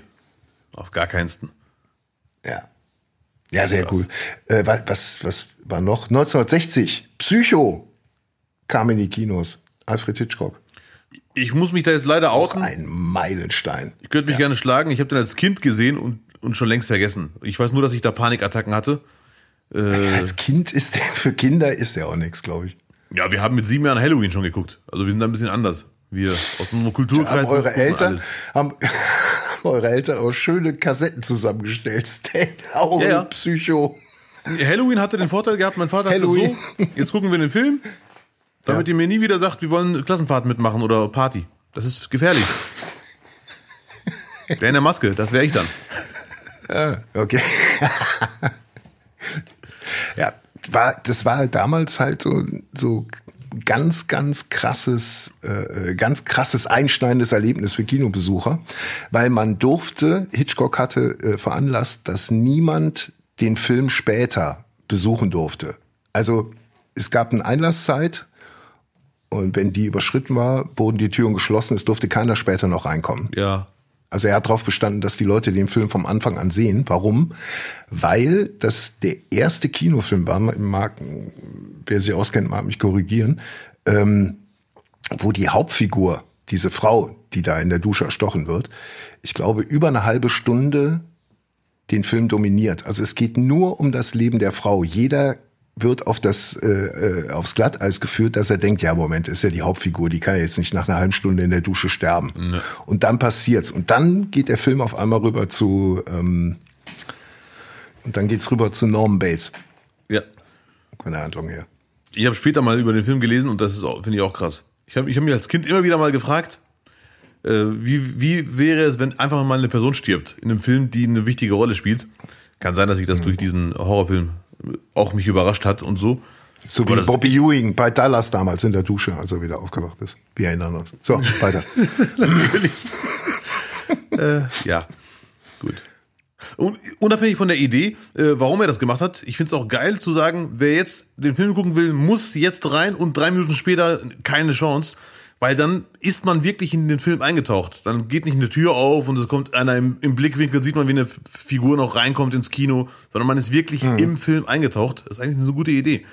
auf gar keinsten. Ja. Ja, sehr cool. Äh, wa- was, was war noch? 1960, Psycho kam in die Kinos. Alfred Hitchcock. Ich muss mich da jetzt leider Auch ein Meilenstein. Ich könnte mich gerne schlagen. Ich habe den als Kind gesehen und, und schon längst vergessen. Ich weiß nur, dass ich da Panikattacken hatte. Als Kind ist der, für Kinder ist der auch nichts, glaube ich. Ja, wir haben mit sieben Jahren Halloween schon geguckt. Also wir sind da ein bisschen anders. Wir aus unserem Kulturkreis. Haben eure Eltern, alles. *laughs* haben eure Eltern auch schöne Kassetten zusammengestellt. Stan Augen, Ja, ja. Psycho. Halloween hatte den Vorteil gehabt, mein Vater Halloween. hatte so, jetzt gucken wir den Film, damit ihr mir nie wieder sagt, wir wollen Klassenfahrt mitmachen oder Party. Das ist gefährlich. Der in der Maske, das wäre ich dann. Ah, okay. *laughs* ja, war, das war damals halt so, so ganz, ganz krasses, äh, ganz krasses einschneidendes Erlebnis für Kinobesucher, weil man durfte, Hitchcock hatte äh, veranlasst, dass niemand den Film später besuchen durfte. Also es gab eine Einlasszeit und wenn die überschritten war, wurden die Türen geschlossen, es durfte keiner später noch reinkommen. Ja. Also er hat darauf bestanden, dass die Leute den Film vom Anfang an sehen. Warum? Weil das der erste Kinofilm war, mag, wer sich auskennt, mag mich korrigieren, ähm, wo die Hauptfigur, diese Frau, die da in der Dusche erstochen wird, ich glaube, über eine halbe Stunde den Film dominiert. Also es geht nur um das Leben der Frau. Jeder wird auf das äh, äh, aufs Glatteis geführt, dass er denkt, ja Moment, ist ja die Hauptfigur, die kann ja jetzt nicht nach einer halben Stunde in der Dusche sterben. Und dann passiert's und dann geht der Film auf einmal rüber zu ähm, und dann geht's rüber zu Norman Bates Ja. der Handlung her. Ich habe später mal über den Film gelesen und das ist auch- finde ich auch krass. Ich habe ich hab mich als Kind immer wieder mal gefragt, äh, wie, wie wäre es, wenn einfach mal eine Person stirbt in einem Film, die eine wichtige Rolle spielt. Kann sein, dass ich das durch diesen Horrorfilm auch mich überrascht hat und so. So wie Bobby Ewing bei Dallas damals in der Dusche, als er wieder aufgewacht ist. Wir erinnern uns. So, *laughs* weiter. Ja, gut. Und unabhängig von der Idee, äh, warum er das gemacht hat, ich finde es auch geil zu sagen, wer jetzt den Film gucken will, muss jetzt rein und drei Minuten später keine Chance, weil dann ist man wirklich in den Film eingetaucht. Dann geht nicht eine Tür auf und es kommt einer im, im Blickwinkel, sieht man, wie eine Figur noch reinkommt ins Kino, sondern man ist wirklich im Film eingetaucht. Das ist eigentlich eine so gute Idee.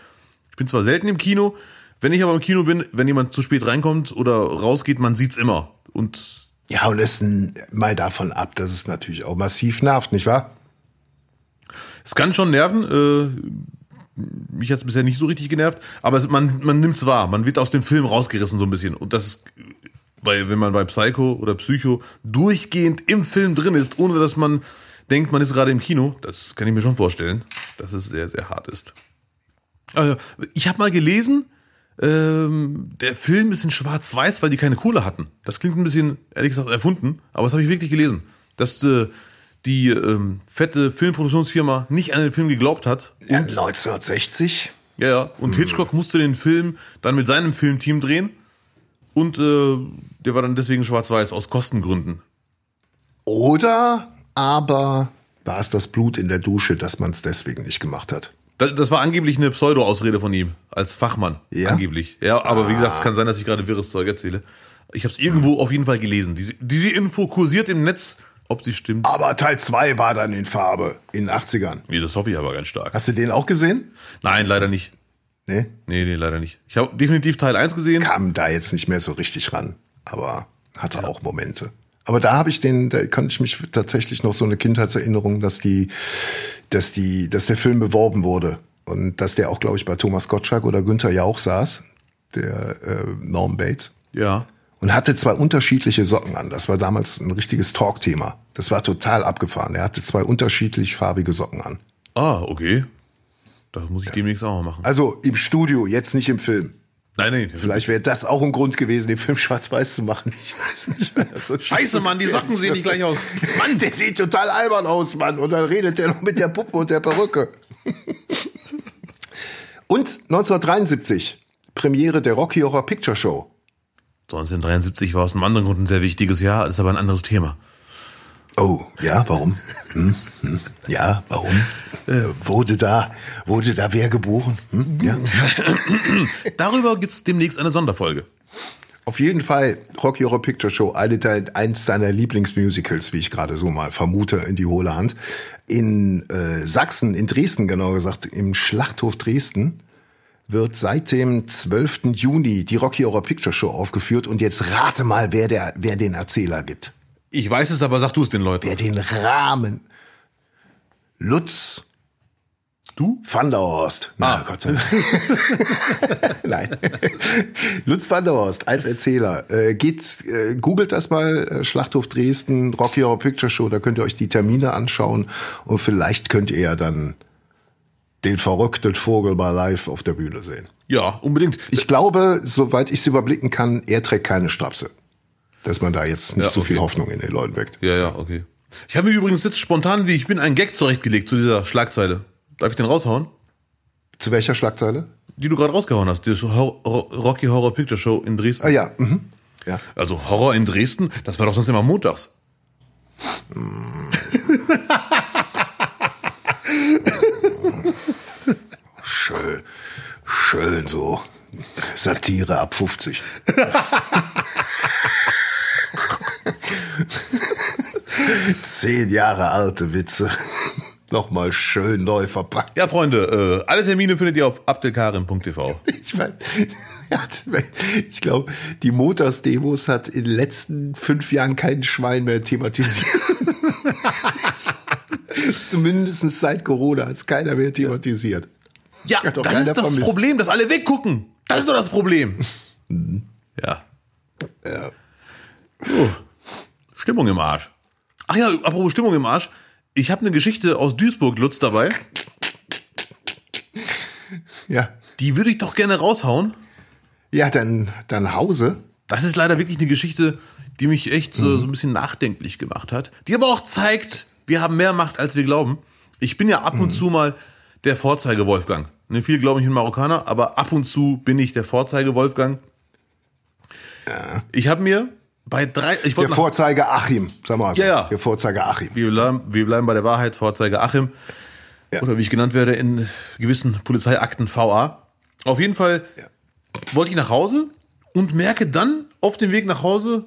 Ich bin zwar selten im Kino, wenn ich aber im Kino bin, wenn jemand zu spät reinkommt oder rausgeht, man sieht's immer. Und Ja, und es mal davon ab, dass es natürlich auch massiv nervt, nicht wahr? Es kann schon nerven. Mich hat es bisher nicht so richtig genervt, aber es, man, man nimmt es wahr. Man wird aus dem Film rausgerissen so ein bisschen. Und das ist, bei, wenn man bei Psycho oder Psycho durchgehend im Film drin ist, ohne dass man denkt, man ist gerade im Kino, das kann ich mir schon vorstellen, dass es sehr, sehr hart ist. Äh, ich habe mal gelesen, ähm, der Film ist in Schwarz-Weiß, weil die keine Kohle hatten. Das klingt ein bisschen, ehrlich gesagt, erfunden, aber das habe ich wirklich gelesen. Dass äh, die ähm, fette Filmproduktionsfirma nicht an den Film geglaubt hat. Ja, 1960. Ja, ja. Und Hitchcock musste den Film dann mit seinem Filmteam drehen. Und äh, der war dann deswegen schwarz-weiß, aus Kostengründen. Oder aber war es das Blut in der Dusche, dass man es deswegen nicht gemacht hat? Das, das war angeblich eine Pseudo-Ausrede von ihm, als Fachmann. Ja? Angeblich. Ja, aber wie gesagt, es kann sein, dass ich gerade wirres Zeug erzähle. Ich habe es irgendwo auf jeden Fall gelesen. Diese, diese Info kursiert im Netz, ob sie stimmt. Aber Teil 2 war dann in Farbe in den 80ern. Nee, das hoffe ich aber ganz stark. Hast du den auch gesehen? Nein, leider nicht. Nee? Nee, nee, leider nicht. Ich habe definitiv Teil 1 gesehen. Kam da jetzt nicht mehr so richtig ran, aber hatte auch Momente. Aber da habe ich den, da konnte ich mich tatsächlich noch so eine Kindheitserinnerung, dass die, dass die, dass der Film beworben wurde und dass der auch, glaube ich, bei Thomas Gottschalk oder Günther Jauch saß, der äh, Norm Bates. Ja. und hatte zwei unterschiedliche Socken an. Das war damals ein richtiges Talkthema. Das war total abgefahren. Er hatte zwei unterschiedlich farbige Socken an. Ah, okay. Das muss ich demnächst auch mal machen. Also im Studio, jetzt nicht im Film. Nein, nein. Vielleicht wäre das auch ein Grund gewesen, den Film schwarz-weiß zu machen. Ich weiß nicht. So Scheiße, Mann, die Socken sehen nicht gleich aus. Mann, der sieht total albern aus, Mann. Und dann redet er noch mit der Puppe und der Perücke. und 1973, Premiere der Rocky Horror Picture Show. 1973 war aus einem anderen Grund ein sehr wichtiges Jahr, das ist aber ein anderes Thema. Oh, ja, warum? Hm, hm, ja, warum? Äh, wurde da, wurde da wer geboren? Hm, ja. *laughs* Darüber gibt's demnächst eine Sonderfolge. Auf jeden Fall Rocky Horror Picture Show, eins seiner Lieblingsmusicals, wie ich gerade so mal vermute, in die hohle Hand. In äh, Sachsen, in Dresden genau gesagt, im Schlachthof Dresden wird seit dem 12. Juni die Rocky Horror Picture Show aufgeführt und jetzt rate mal, wer, der, wer den Erzähler gibt. Ich weiß es, aber sag du es den Leuten. Wer den Rahmen. Lutz Du? Van der Horst. Na, Ah. Gott sei Dank. *laughs* Nein. *laughs* Lutz van der Horst als Erzähler. Äh, geht, äh, googelt das mal, äh, Schlachthof Dresden, Rocky Horror Picture Show, da könnt ihr euch die Termine anschauen und vielleicht könnt ihr ja dann den verrückten Vogel mal live auf der Bühne sehen. Ja, unbedingt. Ich glaube, soweit ich es überblicken kann, er trägt keine Strapse. Dass man da jetzt nicht Ja, so viel. Hoffnung in den Leuten weckt. Ja, ja, okay. Ich habe mir übrigens jetzt spontan, wie ich bin, einen Gag zurechtgelegt zu dieser Schlagzeile. Darf ich den raushauen? Zu welcher Schlagzeile? Die du gerade rausgehauen hast. Die Rocky Horror Picture Show in Dresden. Ah ja, mhm. ja. Also Horror in Dresden, das war doch sonst immer montags. *laughs* Schön, schön so. Satire ab 50. *laughs* Zehn Jahre alte Witze. *laughs* Nochmal schön neu verpackt. Ja, Freunde, äh, alle Termine findet ihr auf abdelkarim.tv. Ich *laughs* hat- ich glaube, die Montagsdemos hat in den letzten fünf Jahren kein Schwein mehr thematisiert. *laughs* Zumindest seit Corona hat es keiner mehr thematisiert. Ja, das ist das vermisst. Problem, dass alle weggucken. Das ist doch das Problem. Ja. So. Stimmung im Arsch. Ach ja, apropos Stimmung im Arsch. Ich habe eine Geschichte aus Duisburg, Lutz, dabei. Ja. Die würde ich doch gerne raushauen. Ja, dann, dann Hause. Das ist leider wirklich eine Geschichte, die mich echt so, so ein bisschen nachdenklich gemacht hat. Die aber auch zeigt, wir haben mehr Macht, als wir glauben. Ich bin ja ab und zu mal der Vorzeige Wolfgang. Ne, viele glauben, ich bin Marokkaner, aber ab und zu bin ich der Vorzeige Wolfgang. Ich habe mir bei drei, ich Der Vorzeige Achim, sag mal so. Ja, ja. Der Vorzeige Achim. wir bleiben, wir bleiben bei der Wahrheit, Vorzeige Achim. Ja. Oder wie ich genannt werde in gewissen Polizeiakten VA. Auf jeden Fall wollte ich nach Hause und merke dann auf dem Weg nach Hause,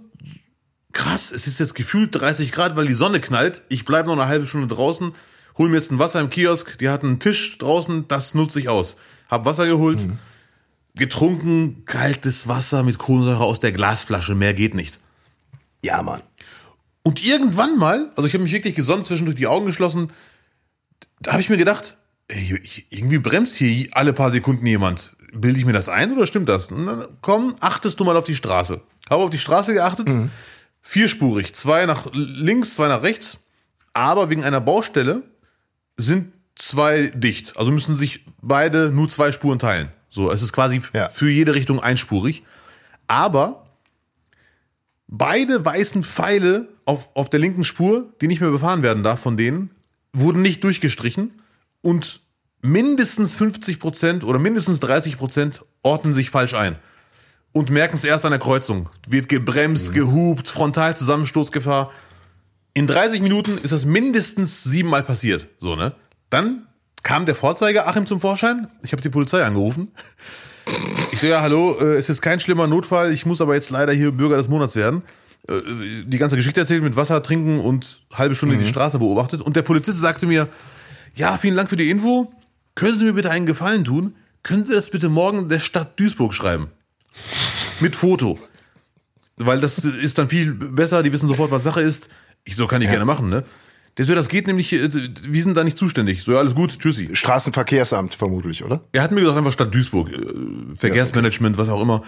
krass, es ist jetzt gefühlt 30 Grad, weil die Sonne knallt. Ich bleibe noch eine halbe Stunde draußen, hol mir jetzt ein Wasser im Kiosk. Die hatten einen Tisch draußen, das nutze ich aus. Hab Wasser geholt, getrunken, kaltes Wasser mit Kohlensäure aus der Glasflasche, mehr geht nicht. Ja, Mann. Und irgendwann mal, also ich habe mich wirklich gesonnt, zwischendurch die Augen geschlossen, da habe ich mir gedacht, ey, irgendwie bremst hier alle paar Sekunden jemand. Bilde ich mir das ein oder stimmt das? Und dann, komm, achtest du mal auf die Straße. Habe auf die Straße geachtet, vierspurig, zwei nach links, zwei nach rechts, aber wegen einer Baustelle sind zwei dicht. Also müssen sich beide nur zwei Spuren teilen. So, es ist quasi Ja. für jede Richtung einspurig. Aber beide weißen Pfeile auf, auf der linken Spur, die nicht mehr befahren werden darf von denen, wurden nicht durchgestrichen und mindestens 50 Prozent oder mindestens 30 Prozent ordnen sich falsch ein und merken es erst an der Kreuzung. Wird gebremst, gehupt, Frontalzusammenstoßgefahr. In 30 Minuten ist das mindestens siebenmal passiert. So, ne? Dann kam der Vorzeiger Achim zum Vorschein. Ich habe die Polizei angerufen. Ich so, ja, hallo, äh, es ist kein schlimmer Notfall, ich muss aber jetzt leider hier Bürger des Monats werden. Äh, die ganze Geschichte erzählt mit Wasser trinken und halbe Stunde die Straße beobachtet. Und der Polizist sagte mir, ja, vielen Dank für die Info. Können Sie mir bitte einen Gefallen tun? Können Sie das bitte morgen der Stadt Duisburg schreiben? Mit Foto. Weil das ist dann viel besser, die wissen sofort, was Sache ist. Ich so, kann ich gerne machen, ne? Der so, das geht nämlich, äh, wir sind da nicht zuständig. So, ja, alles gut, tschüssi. Straßenverkehrsamt vermutlich, oder? Er hat mir gesagt, einfach Stadt Duisburg, äh, Verkehrsmanagement, was auch immer.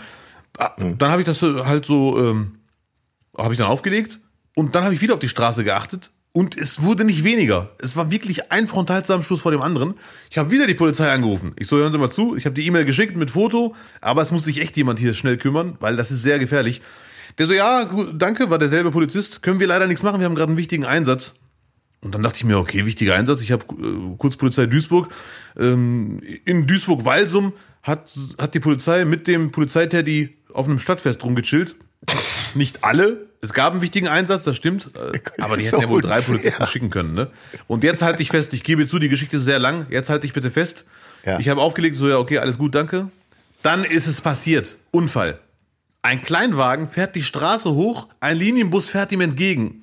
Ah, Dann habe ich das äh, halt so, ähm, habe ich dann aufgelegt und dann habe ich wieder auf die Straße geachtet und es wurde nicht weniger. Es war wirklich ein Frontalzusammenstoß vor dem anderen. Ich habe wieder die Polizei angerufen. Ich so, hören Sie mal zu, ich habe die E-Mail geschickt mit Foto, aber es muss sich echt jemand hier schnell kümmern, weil das ist sehr gefährlich. Der so, ja, gut, danke, war derselbe Polizist, können wir leider nichts machen, wir haben gerade einen wichtigen Einsatz. Und dann dachte ich mir, okay, wichtiger Einsatz. Ich habe äh, kurz Polizei Duisburg. Ähm, in Duisburg-Walsum hat, hat die Polizei mit dem Polizeiteddy auf einem Stadtfest rumgechillt. Nicht alle, es gab einen wichtigen Einsatz, das stimmt, äh, aber die hätten ja so wohl drei. Polizisten schicken können. Ne? Und jetzt halte ich fest, ich gebe zu, die Geschichte ist sehr lang, jetzt halte ich bitte fest. Ja. Ich habe aufgelegt, so ja, okay, alles gut, danke. Dann ist es passiert, Unfall. Ein Kleinwagen fährt die Straße hoch, ein Linienbus fährt ihm entgegen.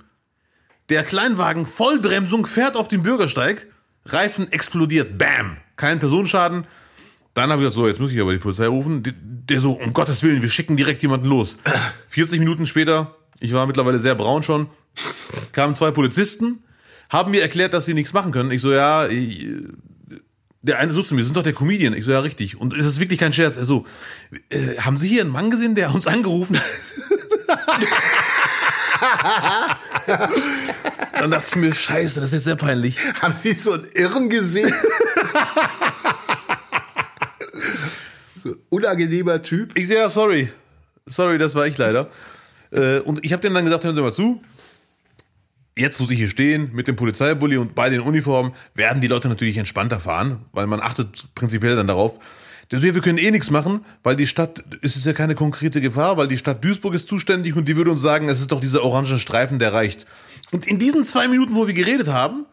Der Kleinwagen Vollbremsung fährt auf den Bürgersteig, Reifen explodiert, bam, kein Personenschaden. Dann habe ich gesagt, so, jetzt muss ich aber die Polizei rufen. Der so, um Gottes Willen, wir schicken direkt jemanden los. 40 Minuten später, ich war mittlerweile sehr braun schon, kamen zwei Polizisten, haben mir erklärt, dass sie nichts machen können. Ich so, ja, ich, der eine sucht mir, Sie sind doch der Comedian. Ich so, ja, richtig. Und ist es wirklich kein Scherz? Er so, äh, haben Sie hier einen Mann gesehen, der uns angerufen hat? *laughs* *laughs* Dann dachte ich mir, scheiße, das ist jetzt sehr peinlich. Haben Sie so einen Irren gesehen? *laughs* so ein unangenehmer Typ. Ich sehe, ja, sorry. Sorry, das war ich leider. Äh, und ich habe denen dann gesagt, hören Sie mal zu. Jetzt, wo Sie hier stehen, mit dem Polizeibully und bei den Uniformen, werden die Leute natürlich entspannter fahren, weil man achtet prinzipiell dann darauf. Der so, ja, wir können eh nichts machen, weil die Stadt, es ist ja keine konkrete Gefahr, weil die Stadt Duisburg ist zuständig und die würde uns sagen, es ist doch dieser orange Streifen, der reicht. Und in diesen zwei Minuten, wo wir geredet haben,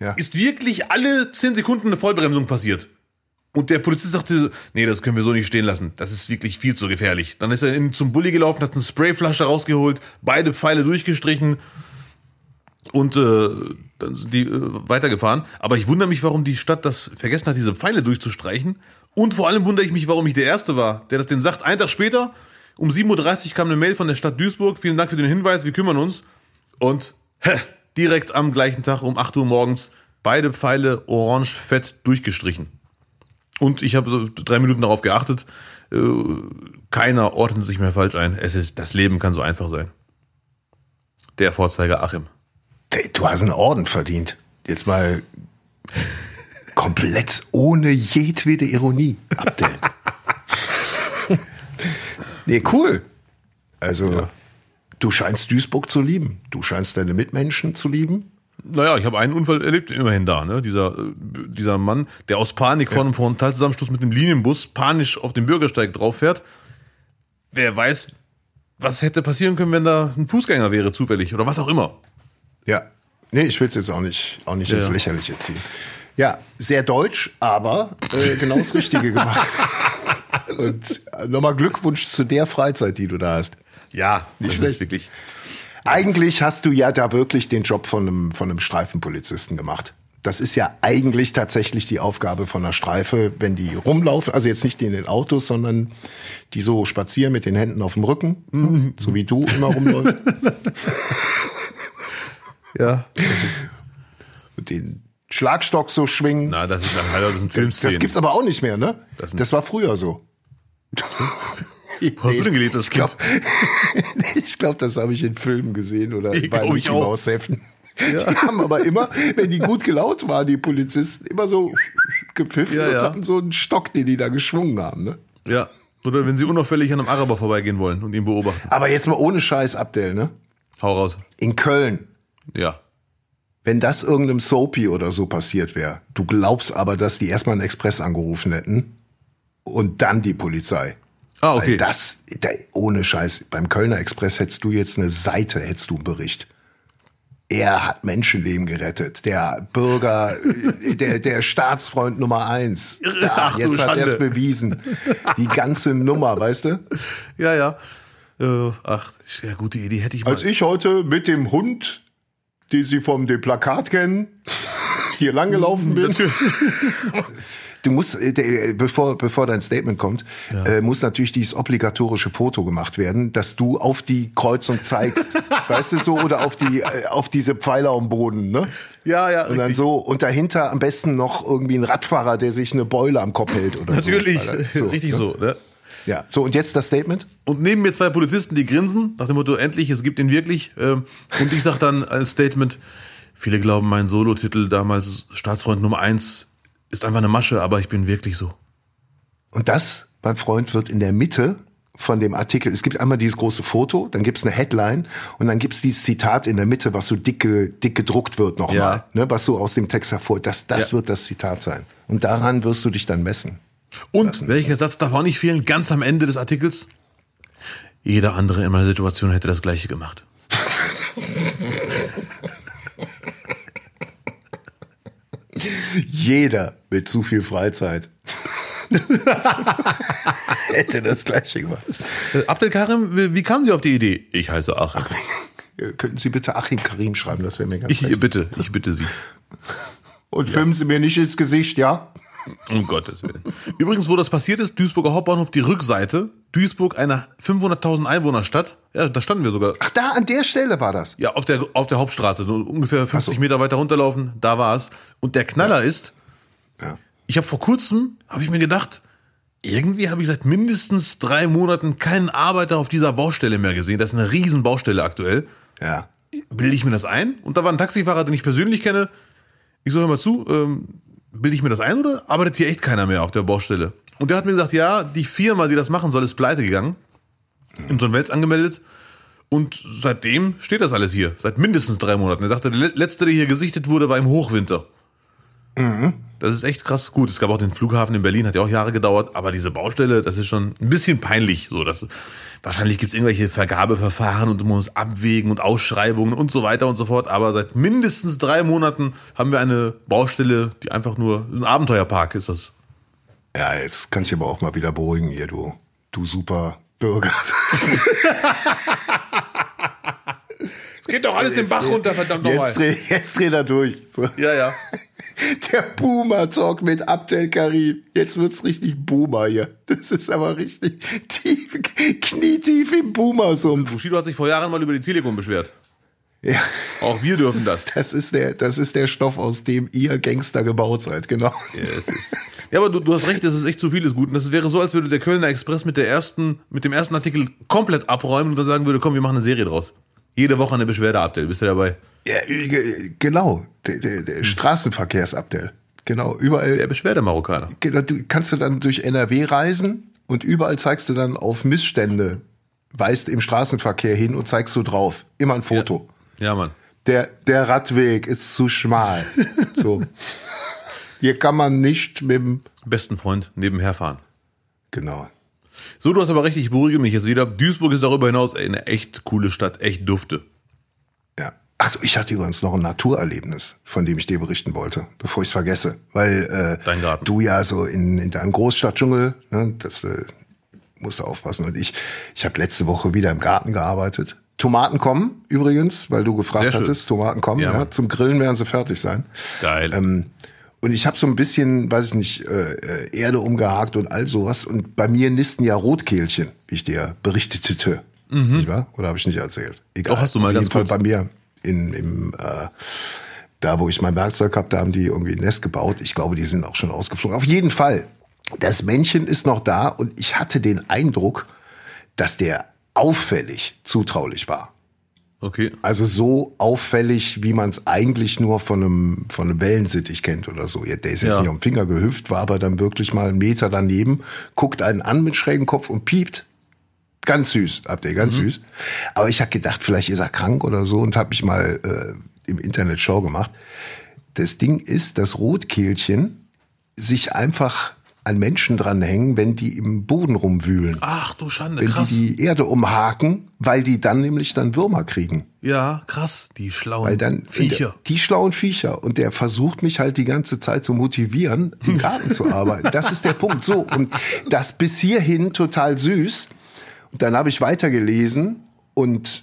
Ja. ist wirklich alle zehn Sekunden eine Vollbremsung passiert. Und der Polizist sagte, nee, das können wir so nicht stehen lassen. Das ist wirklich viel zu gefährlich. Dann ist er in, zum Bulli gelaufen, hat eine Sprayflasche rausgeholt, beide Pfeile durchgestrichen und äh, dann sind die äh, weitergefahren. Aber ich wundere mich, warum die Stadt das vergessen hat, diese Pfeile durchzustreichen. Und vor allem wundere ich mich, warum ich der Erste war, der das den sagt. Einen Tag später, um 7.30 Uhr kam eine Mail von der Stadt Duisburg. Vielen Dank für den Hinweis, wir kümmern uns. Und hä, direkt am gleichen Tag um 8 Uhr morgens beide Pfeile orange fett durchgestrichen. Und ich habe so drei Minuten darauf geachtet. Äh, keiner ordnet sich mehr falsch ein. Es ist, das Leben kann so einfach sein. Der Vorzeiger Achim. Du hast einen Orden verdient. Jetzt mal komplett ohne jedwede Ironie, Abdel. *laughs* nee, cool. Also, du scheinst Duisburg zu lieben. Du scheinst deine Mitmenschen zu lieben. Naja, ich habe einen Unfall erlebt, immerhin da. Ne? Dieser, äh, dieser Mann, der aus Panik vor einem Frontalzusammenstoß mit einem Linienbus panisch auf den Bürgersteig drauf fährt. Wer weiß, was hätte passieren können, wenn da ein Fußgänger wäre, zufällig oder was auch immer. Ja. Nee, ich will es jetzt auch nicht, auch nicht Ja, ins ja. Lächerliche ziehen. Ja, sehr deutsch, aber äh, genau das Richtige *laughs* gemacht. Und äh, nochmal Glückwunsch zu der Freizeit, die du da hast. Ja, nicht schlecht. wirklich. Eigentlich hast du ja da wirklich den Job von einem, von einem Streifenpolizisten gemacht. Das ist ja eigentlich tatsächlich die Aufgabe von einer Streife, wenn die rumlaufen, also jetzt nicht die in den Autos, sondern die so spazieren mit den Händen auf dem Rücken, so wie du immer rumläufst, *laughs* Ja. mit den Schlagstock so schwingen. Na, das ist nach das sind Filmszenen. das gibt's aber auch nicht mehr, ne? Das Das war früher so. Wo hast du denn gelebt, *laughs* das Kind? Ich glaube, das habe ich in Filmen gesehen oder Ich bei glaub, Mickey. Mouse Heften. Die haben aber immer, wenn die gut gelaunt waren, die Polizisten, immer so gepfiffen Ja, und ja. hatten so einen Stock, den die da geschwungen haben. Ne? Ja. Oder wenn sie unauffällig an einem Araber vorbeigehen wollen und ihn beobachten. Aber jetzt mal ohne Scheiß, Abdel, ne? Hau raus. In Köln, Ja. Wenn das irgendeinem Soapy oder so passiert wäre, du glaubst aber, dass die erstmal einen Express angerufen hätten und dann die Polizei. Ah, okay. Weil das, da, ohne Scheiß, beim Kölner Express hättest du jetzt eine Seite, hättest du einen Bericht. Er hat Menschenleben gerettet. Der Bürger, äh, der, der Staatsfreund Nummer eins. *laughs* Da, Ach, du jetzt hat er es bewiesen. Die ganze Nummer, weißt du? Ja, ja. Äh, ach, ja, gute Idee hätte ich mal. Als ich heute mit dem Hund, den Sie vom dem Plakat kennen, hier langgelaufen bin. Du musst, äh, der- bevor, bevor dein Statement kommt, äh, muss natürlich dieses obligatorische Foto gemacht werden, dass du auf die Kreuzung zeigst, *laughs* weißt du so, oder auf die, äh, auf diese Pfeiler am Boden, ne? ja, ja, Und dann richtig. so, und dahinter am besten noch irgendwie ein Radfahrer, der sich eine Beule am Kopf hält oder Natürlich, so. Alter, so, richtig ne? so. Ne? Ja, so, und jetzt das Statement? Und neben mir zwei Polizisten, die grinsen, nach dem Motto, endlich, es gibt ihn wirklich. Ähm, und ich sag dann als Statement, viele glauben, mein Solotitel damals Staatsfreund Nummer eins ist einfach eine Masche, aber ich bin wirklich so. Und das, mein Freund, wird in der Mitte von dem Artikel, es gibt einmal dieses große Foto, dann gibt's eine Headline und dann gibt's dieses Zitat in der Mitte, was so dick, dick gedruckt wird nochmal, Ja. ne, was so aus dem Text hervor, das, das Ja. wird das Zitat sein. Und daran wirst du dich dann messen. Und welcher Satz darf auch nicht fehlen, ganz am Ende des Artikels? Jeder andere in meiner Situation hätte das gleiche gemacht. *laughs* Jeder mit zu viel Freizeit *laughs* hätte das gleiche gemacht. Äh, Abdel Karim, wie kamen Sie auf die Idee? Ich heiße Achim. Könnten Sie bitte Achim Karim schreiben, das wäre mir ganz Ich recht. bitte, ich bitte Sie. Und filmen Sie mir nicht ins Gesicht, ja? Um Gottes Willen. Übrigens, wo das passiert ist, Duisburger Hauptbahnhof, die Rückseite. Duisburg, eine 500.000 Einwohnerstadt. Ja, da standen wir sogar. Ach, da an der Stelle war das. Ja, auf der, auf der Hauptstraße, so ungefähr 50 so. Meter weiter runterlaufen, da war es. Und der Knaller ist, Ja. ich habe vor kurzem, habe ich mir gedacht, irgendwie habe ich seit mindestens drei Monaten keinen Arbeiter auf dieser Baustelle mehr gesehen. Das ist eine riesen Baustelle aktuell. Ja. Bilde ich mir das ein? Und da war ein Taxifahrer, den ich persönlich kenne. Ich so, hör mal zu, ähm, bilde ich mir das ein oder arbeitet hier echt keiner mehr auf der Baustelle? Und der hat mir gesagt, ja, die Firma, die das machen soll, ist pleite gegangen. Insolvenz angemeldet. Und seitdem steht das alles hier. Seit mindestens drei Monaten. Er sagte, der le- letzte, der hier gesichtet wurde, war im Hochwinter. Das ist echt krass. Gut, es gab auch den Flughafen in Berlin, hat ja auch Jahre gedauert, aber diese Baustelle, das ist schon ein bisschen peinlich. So, das, wahrscheinlich gibt es irgendwelche Vergabeverfahren und man muss abwägen und Ausschreibungen und so weiter und so fort. Aber seit mindestens drei Monaten haben wir eine Baustelle, die einfach nur ein Abenteuerpark ist das. Ja, jetzt kannst du aber auch mal wieder beruhigen hier, du, du super Bürger. Es *laughs* geht doch alles den Bach runter, verdammt Jetzt dreh, jetzt dreh er durch. So. Ja, ja. *laughs* Der Boomer-Talk mit Abdel Karim. Jetzt wird's richtig Boomer hier. Das ist aber richtig tief, knietief im Boomer-Sumpf. Bushido hat sich vor Jahren mal über die Telekom beschwert. Ja. Auch wir dürfen das. Das ist der, das ist der Stoff, aus dem ihr Gangster gebaut seid, genau. Ja, es ist. Ja, aber du, du hast recht, es ist echt zu vieles gut. Und das wäre so, als würde der Kölner Express mit der ersten, mit dem ersten Artikel komplett abräumen und dann sagen würde, komm, wir machen eine Serie draus. Jede Woche eine Beschwerde, Abdel. Bist du dabei? Ja, äh, genau. Der, der, der Straßenverkehrsabdel. Genau. Überall. Der Beschwerdemarokkaner. Genau, du kannst du dann durch NRW reisen und überall zeigst du dann auf Missstände, weist im Straßenverkehr hin und zeigst du drauf. Immer ein Foto. Ja, Mann. Der, der Radweg ist zu schmal. *laughs* So. Hier kann man nicht mit dem, Besten Freund nebenher fahren. genau. So, du hast aber recht, ich beruhige mich jetzt wieder. Duisburg ist darüber hinaus ey, eine echt coole Stadt, echt dufte. Ja. Achso, ich hatte übrigens noch ein Naturerlebnis, von dem ich dir berichten wollte, bevor ich es vergesse. Weil äh, du ja so in, in deinem Großstadtdschungel, ne, das äh, musst du aufpassen. Und ich, ich habe letzte Woche wieder im Garten gearbeitet. Tomaten kommen übrigens, weil du gefragt hattest, Tomaten kommen, Ja, ja, zum Grillen werden sie fertig sein. Geil. Ähm, und ich habe so ein bisschen, weiß ich nicht, äh, äh, Erde umgehakt und all sowas. Und bei mir nisten ja Rotkehlchen, wie ich dir berichtete. Nicht wahr? Oder habe ich nicht erzählt? Egal. Doch, hast du mal Auf jeden Fall kurz. bei mir in, im, äh, da wo ich mein Werkzeug habe, da haben die irgendwie ein Nest gebaut. Ich glaube, die sind auch schon ausgeflogen. Auf jeden Fall. Das Männchen ist noch da und ich hatte den Eindruck, dass der auffällig zutraulich war. Okay. Also so auffällig, wie man es eigentlich nur von einem, von einem Wellensittich kennt oder so. Ja, Der ist jetzt Ja. nicht am Finger gehüpft, war aber dann wirklich mal einen Meter daneben, guckt einen an mit schrägem Kopf und piept. Ganz süß, habt ihr, ganz süß. Aber ich habe gedacht, vielleicht ist er krank oder so und habe mich mal äh, im Internet Show gemacht. Das Ding ist, dass Rotkehlchen sich einfach an Menschen dranhängen, wenn die im Boden rumwühlen. Ach du Schande, wenn krass. die die Erde umhaken, weil die dann nämlich dann Würmer kriegen. ja, krass. Die schlauen Weil dann Viecher. Die schlauen Viecher. Und der versucht mich halt die ganze Zeit zu motivieren, im Garten zu arbeiten. Das ist der Punkt. So, und das bis hierhin total süß. Und dann habe ich weitergelesen und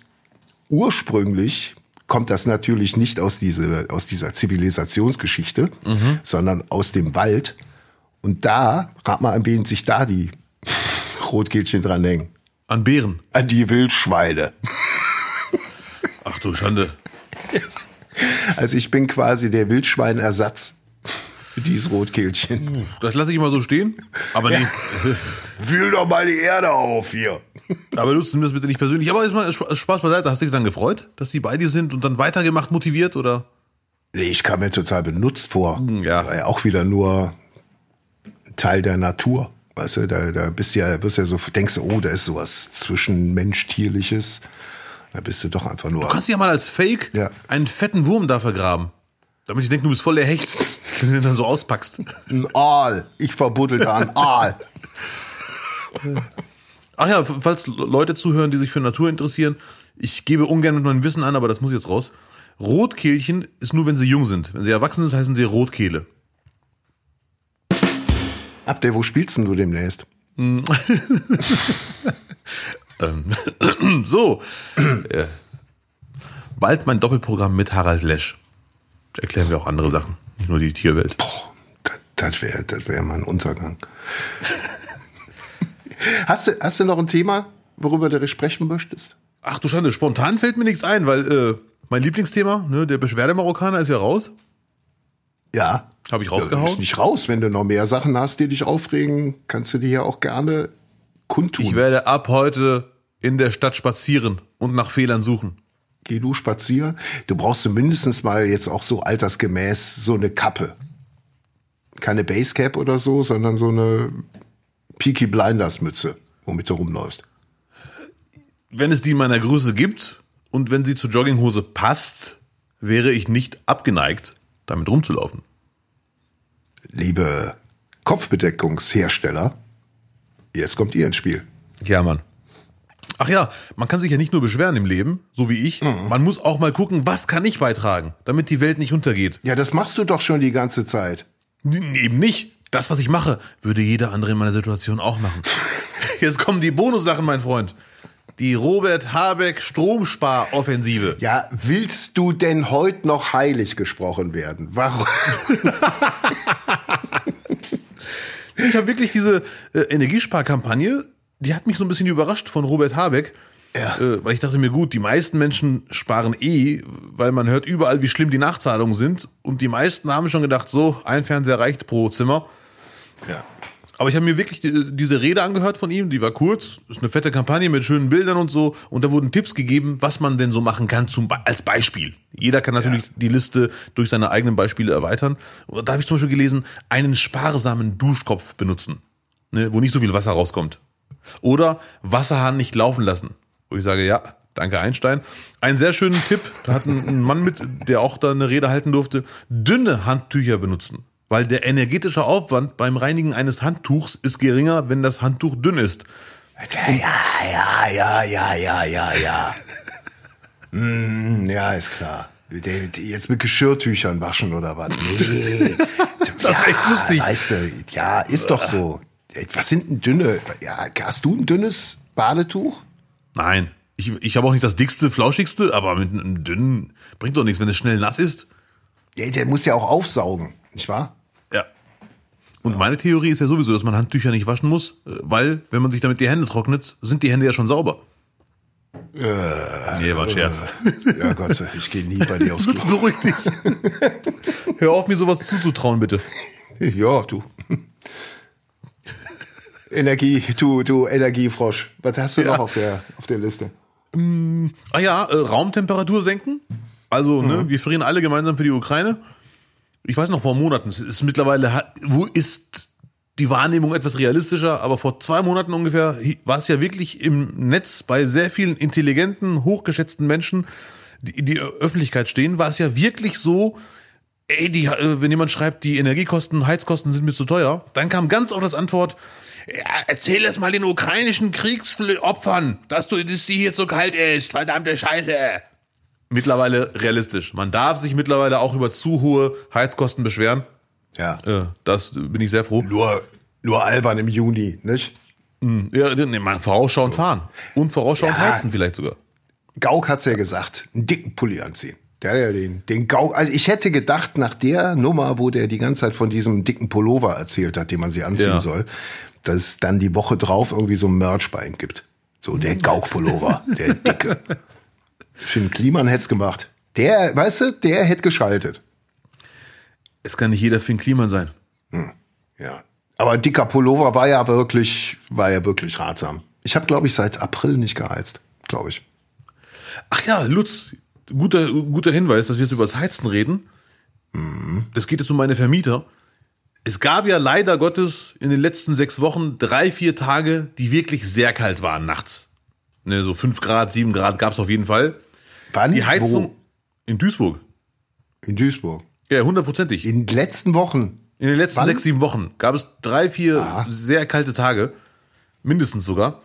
ursprünglich kommt das natürlich nicht aus, diese, aus dieser Zivilisationsgeschichte, sondern aus dem Wald. Und da, rat mal, an wen sich da die Rotkehlchen dranhängen. An Bären. An die Wildschweine. Ach du Schande. Also ich bin quasi der Wildschweinersatz für dieses Rotkehlchen. Das lasse ich mal so stehen. Aber nee. Wühl doch mal die Erde auf hier. Aber nutzen wir das bitte nicht persönlich. Aber ist mal Sp- Spaß beiseite. Hast du dich dann gefreut, dass die bei dir sind und dann weitergemacht, motiviert oder? Nee, Ich kam mir total benutzt vor. ja. War ja auch wieder nur Teil der Natur. Weißt du, da, da bist du ja, bist ja so, denkst du, oh, da ist sowas zwischen Mensch-Tierliches. Da bist du doch einfach nur. Du kannst ja mal als Fake Ja. einen fetten Wurm da vergraben. Damit ich denke, du bist voll der Hecht. *laughs* Wenn du den dann so auspackst. ein Aal. Ich verbuddel da ein *laughs* Aal. Ach ja, falls Leute zuhören, die sich für Natur interessieren, ich gebe ungern mit meinem Wissen an, aber das muss jetzt raus. Rotkehlchen ist nur, wenn sie jung sind. Wenn sie erwachsen sind, heißen sie Rotkehle. Abdel, wo spielst denn du demnächst? *laughs* *clears throat* So, äh, bald mein Doppelprogramm mit Harald Lesch. Erklären wir auch andere Sachen, nicht nur die Tierwelt. Boah, das, das wäre das wär mal ein Untergang. hast, du, hast du noch ein Thema, worüber du sprechen möchtest? Ach du Schande, spontan fällt mir nichts ein, weil äh, mein Lieblingsthema, ne, der Beschwerdemarokkaner ist ja raus. Ja. Habe ich Ja, rausgehauen. ist nicht raus. Wenn du noch mehr Sachen hast, die dich aufregen, kannst du die ja auch gerne kundtun. Ich werde ab heute in der Stadt spazieren und nach Fehlern suchen. Geh du spazieren. Du brauchst zumindest mal jetzt auch so altersgemäß so eine Kappe. Keine Basecap oder so, sondern so eine Peaky Blinders Mütze, womit du rumläufst. Wenn es die in meiner Größe gibt und wenn sie zur Jogginghose passt, wäre ich nicht abgeneigt, damit rumzulaufen. Liebe Kopfbedeckungshersteller, jetzt kommt ihr ins Spiel. Ja, Mann. Ach ja, man kann sich ja nicht nur beschweren im Leben, so wie ich. Man muss auch mal gucken, was kann ich beitragen, damit die Welt nicht untergeht. Ja, das machst du doch schon die ganze Zeit. N- Eben nicht. Das, was ich mache, würde jeder andere in meiner Situation auch machen. *laughs* Jetzt kommen die Bonussachen, mein Freund. Die Robert Habeck Stromsparoffensive. Ja, willst du denn heute noch heilig gesprochen werden? Warum? *laughs* Ich habe wirklich diese äh, Energiesparkampagne, die hat mich so ein bisschen überrascht von Robert Habeck. Ja. Äh, weil ich dachte mir, gut, die meisten Menschen sparen eh, weil man hört überall, wie schlimm die Nachzahlungen sind. Und die meisten haben schon gedacht, so, ein Fernseher reicht pro Zimmer. Ja. Aber ich habe mir wirklich die, diese Rede angehört von ihm, die war kurz, ist eine fette Kampagne mit schönen Bildern und so. Und da wurden Tipps gegeben, was man denn so machen kann zum, als Beispiel. Jeder kann natürlich die Liste durch seine eigenen Beispiele erweitern. Und da habe ich zum Beispiel gelesen, einen sparsamen Duschkopf benutzen, ne, wo nicht so viel Wasser rauskommt. Oder Wasserhahn nicht laufen lassen. Wo ich sage, ja, danke Einstein. Einen sehr schönen Tipp, da hat ein, ein Mann mit, der auch da eine Rede halten durfte, dünne Handtücher benutzen. Weil der energetische Aufwand beim Reinigen eines Handtuchs ist geringer, wenn das Handtuch dünn ist. Ja, ja, ja, ja, ja, ja, ja. *laughs* mm, ja, ist klar. Jetzt mit Geschirrtüchern waschen oder was? Nee. das ist echt lustig. Weißt du, ja, ist doch so. Was sind denn dünne? Ja, hast du ein dünnes Badetuch? Nein, ich, ich habe auch nicht das dickste, flauschigste, aber mit einem dünnen bringt doch nichts, wenn es schnell nass ist. Ja, der muss ja auch aufsaugen, nicht wahr? Ja. Und meine Theorie ist ja sowieso, dass man Handtücher nicht waschen muss, äh, weil, wenn man sich damit die Hände trocknet, sind die Hände ja schon sauber. nee, war ein Scherz. Ja, Gott sei Dank, ich gehe nie bei dir aufs Klo. beruhig dich. *laughs* Hör auf, mir sowas zuzutrauen, bitte. Ja, du. Energie, du, du Energiefrosch. Was hast du Ja. noch auf der, auf der Liste? Ah ja, äh, Raumtemperatur senken. Also, ne, wir frieren alle gemeinsam für die Ukraine. Ich weiß noch vor Monaten, es ist mittlerweile, wo ist die Wahrnehmung etwas realistischer, aber vor zwei Monaten ungefähr war es ja wirklich im Netz bei sehr vielen intelligenten, hochgeschätzten Menschen, die in die Öffentlichkeit stehen, war es ja wirklich so, ey, die, äh, wenn jemand schreibt, die Energiekosten, Heizkosten sind mir zu teuer, dann kam ganz oft als Antwort, ja, erzähl es mal den ukrainischen Kriegsopfern, dass du, dass die hier so kalt ist, verdammte Scheiße. Mittlerweile realistisch. Man darf sich mittlerweile auch über zu hohe Heizkosten beschweren. Ja. Äh, das bin ich sehr froh. Nur, nur albern im Juni, nicht? Ja, nee, man vorausschauend fahren. Und vorausschauend Ja. heizen vielleicht sogar. Gauck hat's ja gesagt, einen dicken Pulli anziehen. Der ja den, den Gauck, also ich hätte gedacht, nach der Nummer, wo der die ganze Zeit von diesem dicken Pullover erzählt hat, den man sie anziehen Ja. soll, dass es dann die Woche drauf irgendwie so ein Merch bei ihm gibt. So der *laughs* Gauck-Pullover, der dicke. Finn Kliman hätt's gemacht. Der, weißt du, der hätte geschaltet. Es kann nicht jeder Finn Kliman sein. Ja. Aber dicker Pullover war ja wirklich, war ja wirklich ratsam. Ich habe, glaube ich, seit April nicht geheizt, glaube ich. Ach ja, Lutz, guter, guter Hinweis, dass wir jetzt über das Heizen reden. Das geht jetzt um meine Vermieter. Es gab ja leider Gottes in den letzten sechs Wochen drei, vier Tage, die wirklich sehr kalt waren nachts. Ne, so fünf Grad, sieben Grad gab es auf jeden Fall. Wann? Die Heizung Wo? in Duisburg. In Duisburg. Ja, hundertprozentig. In den letzten Wochen. In den letzten Wann? sechs, sieben Wochen gab es drei, vier Ah. sehr kalte Tage. Mindestens sogar.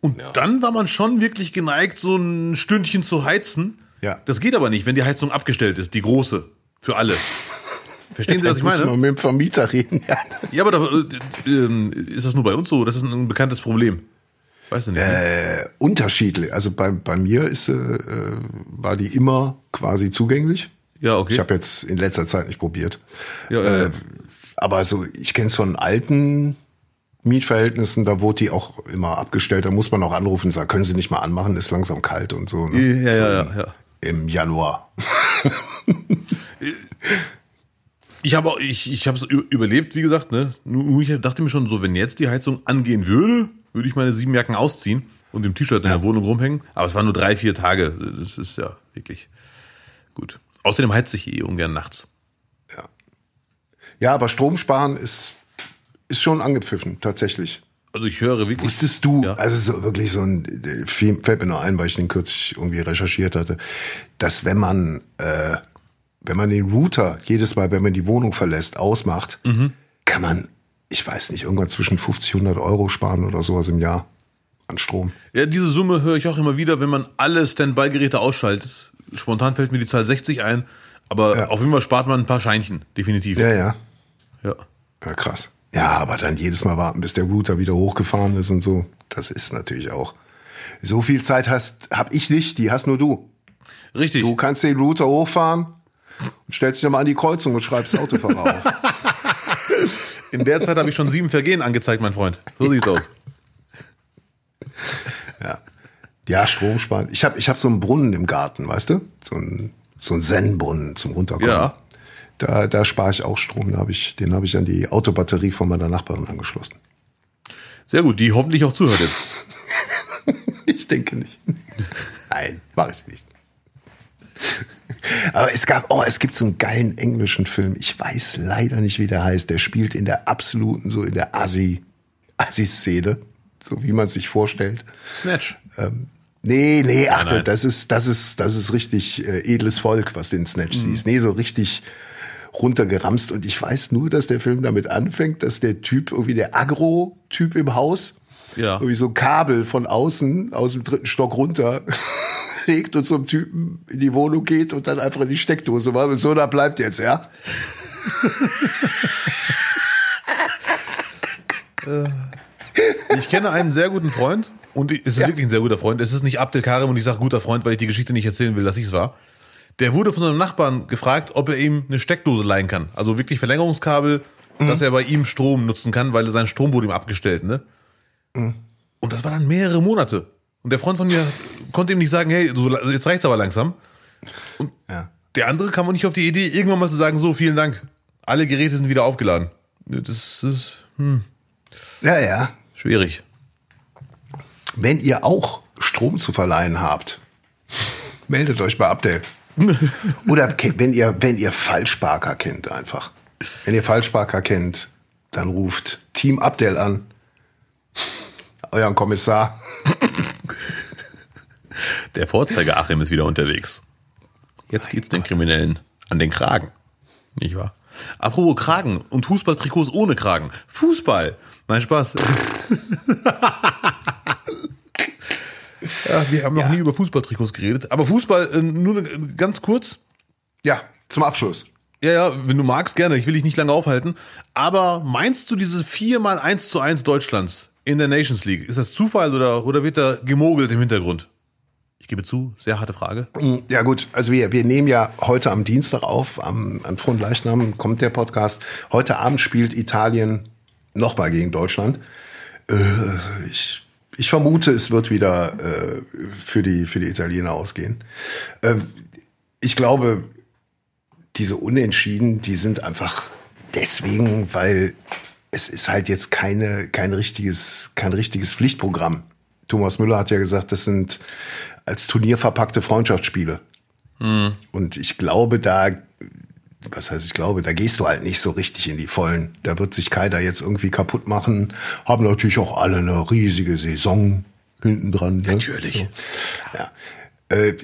Und dann war man schon wirklich geneigt, so ein Stündchen zu heizen. Ja. Das geht aber nicht, wenn die Heizung abgestellt ist, die große. Für alle. Verstehen Sie, was ich Muss meine? man mit dem Vermieter reden. Ja. Ja, aber da, äh, äh, ist das nur bei uns so? Das ist ein bekanntes Problem. Weißt du nicht? Äh, unterschiedlich. Also bei, bei mir ist, äh, äh, war die immer quasi zugänglich. ja, okay. Ich habe jetzt in letzter Zeit nicht probiert. ja, ja, ja. Äh, aber so, ich kenne es von alten Mietverhältnissen, da wurde die auch immer abgestellt. Da muss man auch anrufen und sagen, können Sie nicht mal anmachen, ist langsam kalt und so. Ne? ja, so ja, ja, ja. Im Januar. *laughs* Ich habe ich, ich habe es überlebt, wie gesagt, ne? Nur ich dachte mir schon so, wenn jetzt die Heizung angehen würde, würde ich meine sieben Jacken ausziehen und im T-Shirt in der Wohnung rumhängen. Aber es waren nur drei, vier Tage. Das ist ja wirklich gut. Außerdem heizt sich eh ungern nachts. Ja. ja, aber Strom sparen ist, ist schon angepfiffen, tatsächlich. Also ich höre wirklich. Wusstest du, Ja. also so wirklich so ein, fällt mir nur ein, weil ich den kürzlich irgendwie recherchiert hatte, dass wenn man, äh, wenn man den Router jedes Mal, wenn man die Wohnung verlässt, ausmacht, Mhm. kann man, ich weiß nicht, irgendwann zwischen 50 und 100 Euro sparen oder sowas im Jahr an Strom. Ja, diese Summe höre ich auch immer wieder, wenn man alle Standby-Geräte ausschaltet. Spontan fällt mir die Zahl 60 ein, aber Ja. auf jeden Fall spart man ein paar Scheinchen, definitiv. Ja, ja. Ja. Ja, krass. Ja, aber dann jedes Mal warten, bis der Router wieder hochgefahren ist und so. Das ist natürlich auch. So viel Zeit hast, hab ich nicht, die hast nur du. Richtig. Du kannst den Router hochfahren und stellst dich nochmal an die Kreuzung und schreibst Autofahrer auf. *laughs* In der Zeit habe ich schon sieben Vergehen angezeigt, mein Freund. So sieht's aus. Ja, ja Strom sparen. Ich habe ich hab so einen Brunnen im Garten, weißt du? So ein, so ein Zen-Brunnen zum Runterkommen. Ja. Da, da spare ich auch Strom. Da hab ich, den habe ich an die Autobatterie von meiner Nachbarin angeschlossen. Sehr gut, die hoffentlich auch zuhört jetzt. *laughs* Ich denke nicht. Nein, mache ich nicht. Aber es gab, oh, es gibt so einen geilen englischen Film. Ich weiß leider nicht, wie der heißt. Der spielt in der absoluten, so in der Assi, Assi-Szene. So wie man sich vorstellt. Snatch. Nee, nee, ach, nein. das ist, das ist, das ist richtig äh, edles Volk, was den Snatch siehst. Nee, so richtig runtergeramst. Und ich weiß nur, dass der Film damit anfängt, dass der Typ, irgendwie der Agro-Typ im Haus, Ja. irgendwie so ein Kabel von außen, aus dem dritten Stock runter legt und zum Typen in die Wohnung geht und dann einfach in die Steckdose war. So, da bleibt jetzt, ja? Ich kenne einen sehr guten Freund und es ist wirklich ein sehr guter Freund. Es ist nicht Abdel Karim und ich sage guter Freund, weil ich die Geschichte nicht erzählen will, dass ich es war. Der wurde von seinem Nachbarn gefragt, ob er ihm eine Steckdose leihen kann. Also wirklich Verlängerungskabel, dass er bei ihm Strom nutzen kann, weil sein Strom wurde ihm abgestellt, ne? Und das war dann mehrere Monate. Und der Freund von mir konnte ihm nicht sagen, hey, so, jetzt reicht's aber langsam. Ja. Der andere kam auch nicht auf die Idee, irgendwann mal zu sagen, so, vielen Dank. Alle Geräte sind wieder aufgeladen. Das ist Ja, ja. schwierig. Wenn ihr auch Strom zu verleihen habt, meldet euch bei Abdel. *laughs* Oder wenn ihr, wenn ihr Falschparker kennt einfach. Wenn ihr Falschparker kennt, dann ruft Team Abdel an. Euren Kommissar. Der Vorzeiger Achim ist wieder unterwegs. Jetzt geht's den Kriminellen an den Kragen. Nicht wahr? Apropos Kragen und Fußballtrikots ohne Kragen. Fußball! Nein, Spaß. ja, wir haben noch nie über Fußballtrikots geredet. Aber Fußball, äh, nur ne- ganz kurz. Ja, zum Abschluss. Ja, ja, wenn du magst, gerne. Ich will dich nicht lange aufhalten. Aber meinst du diese 4 mal 1 zu 1 Deutschlands in der Nations League? Ist das Zufall oder, oder wird da gemogelt im Hintergrund? Ich gebe zu, sehr harte Frage. Ja gut, also wir, wir nehmen ja heute am Dienstag auf, am, an Fronleichnam kommt der Podcast. Heute Abend spielt Italien nochmal gegen Deutschland. Äh, ich, ich vermute, es wird wieder äh, für, die, für die Italiener ausgehen. Äh, ich glaube, diese Unentschieden, die sind einfach deswegen, weil es ist halt jetzt keine, kein richtiges, kein richtiges Pflichtprogramm. Thomas Müller hat ja gesagt, das sind als Turnier verpackte Freundschaftsspiele. Und ich glaube, da, was heißt ich glaube, da gehst du halt nicht so richtig in die Vollen. Da wird sich keiner jetzt irgendwie kaputt machen. Haben natürlich auch alle eine riesige Saison hinten dran. Ne? Natürlich. So. Ja. Äh,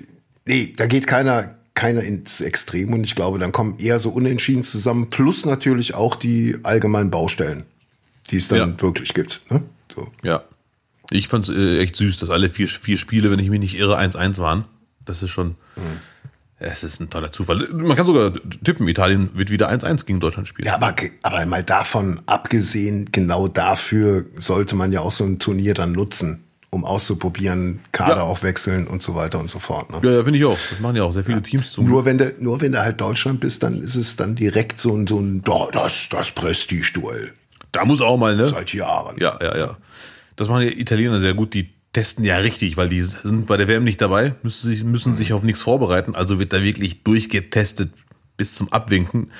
nee, da geht keiner, keiner ins Extrem und ich glaube, dann kommen eher so Unentschieden zusammen, plus natürlich auch die allgemeinen Baustellen, die es dann Ja. wirklich gibt. Ne? So. Ja. Ich fand es äh, echt süß, dass alle vier, vier Spiele, wenn ich mich nicht irre, 1-1 waren. Das ist schon, ja, es ist ein toller Zufall. Man kann sogar tippen, Italien wird wieder 1-1 gegen Deutschland spielen. Ja, aber, aber mal davon abgesehen, genau dafür sollte man ja auch so ein Turnier dann nutzen, um auszuprobieren, Kader Ja. auch wechseln und so weiter und so fort. Ne? Ja, ja finde ich auch. Das machen ja auch sehr viele Teams zum Nur wenn du, nur wenn du halt Deutschland bist, dann ist es dann direkt so ein, so ein, "Da, das, das Prestige-Duell. Da muss auch mal, ne? Seit Jahren. Ja, ja, ja. Das machen die Italiener sehr gut. Die testen ja richtig, weil die sind bei der WM nicht dabei, müssen sich, müssen sich auf nichts vorbereiten. Also wird da wirklich durchgetestet bis zum Abwinken,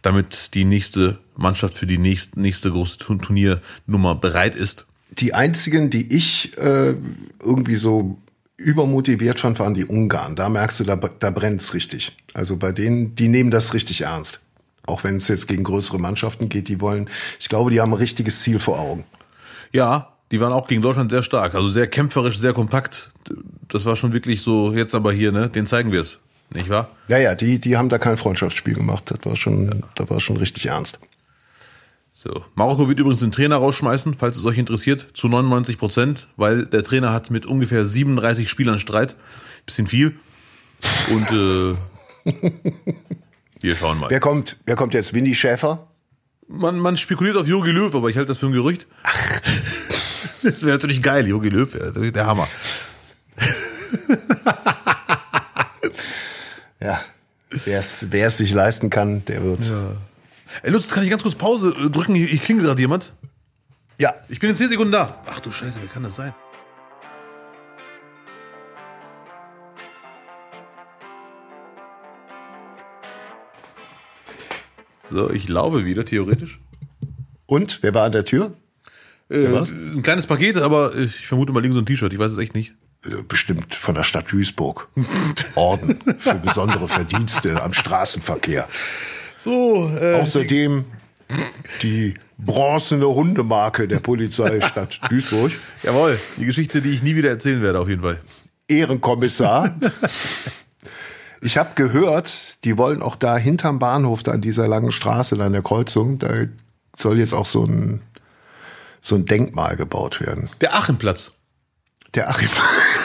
damit die nächste Mannschaft für die nächste, nächste große Turn- Turniernummer bereit ist. Die einzigen, die ich äh, irgendwie so übermotiviert fand, waren die Ungarn. Da merkst du, da, da brennt's richtig. Also bei denen, die nehmen das richtig ernst. Auch wenn es jetzt gegen größere Mannschaften geht, die wollen, ich glaube, die haben ein richtiges Ziel vor Augen. Ja, die waren auch gegen Deutschland sehr stark, also sehr kämpferisch, sehr kompakt. Das war schon wirklich so, jetzt aber hier, ne, den zeigen wir es, nicht wahr? Ja, ja, die, die haben da kein Freundschaftsspiel gemacht. Das war schon, da war schon richtig ernst. So. Marokko wird übrigens den Trainer rausschmeißen, falls es euch interessiert, zu 99 Prozent, weil der Trainer hat mit ungefähr 37 Spielern Streit. Bisschen viel. Und äh, *laughs* wir schauen mal. Wer kommt, wer kommt jetzt? Winnie Schäfer? Man, man spekuliert auf Jogi Löw, aber ich halte das für ein Gerücht. *laughs* Das wäre natürlich geil, Jogi Löw, der Hammer. *laughs* Ja. Wer es, wer es sich leisten kann, der wird. Ja. Ey, Lutz, kann ich ganz kurz Pause äh, drücken? Hier klingelt gerade jemand. ja. Ich bin in 10 Sekunden da. Ach du Scheiße, wie kann das sein? So, ich laufe wieder, theoretisch. Und? Wer war an der Tür? Äh, ein kleines Paket, aber ich vermute mal links so ein T-Shirt. Ich weiß es echt nicht. Äh, Bestimmt von der Stadt Duisburg. Orden für besondere *laughs* Verdienste am Straßenverkehr. So, äh, Außerdem die bronzene Hundemarke der Polizeistadt *laughs* Duisburg. jawohl, die Geschichte, die ich nie wieder erzählen werde, auf jeden Fall. Ehrenkommissar. *laughs* Ich habe gehört, die wollen auch da hinterm Bahnhof, da an dieser langen Straße, da an der Kreuzung, da soll jetzt auch so ein, so ein Denkmal gebaut werden. Der Achenplatz. Der Achim. *laughs*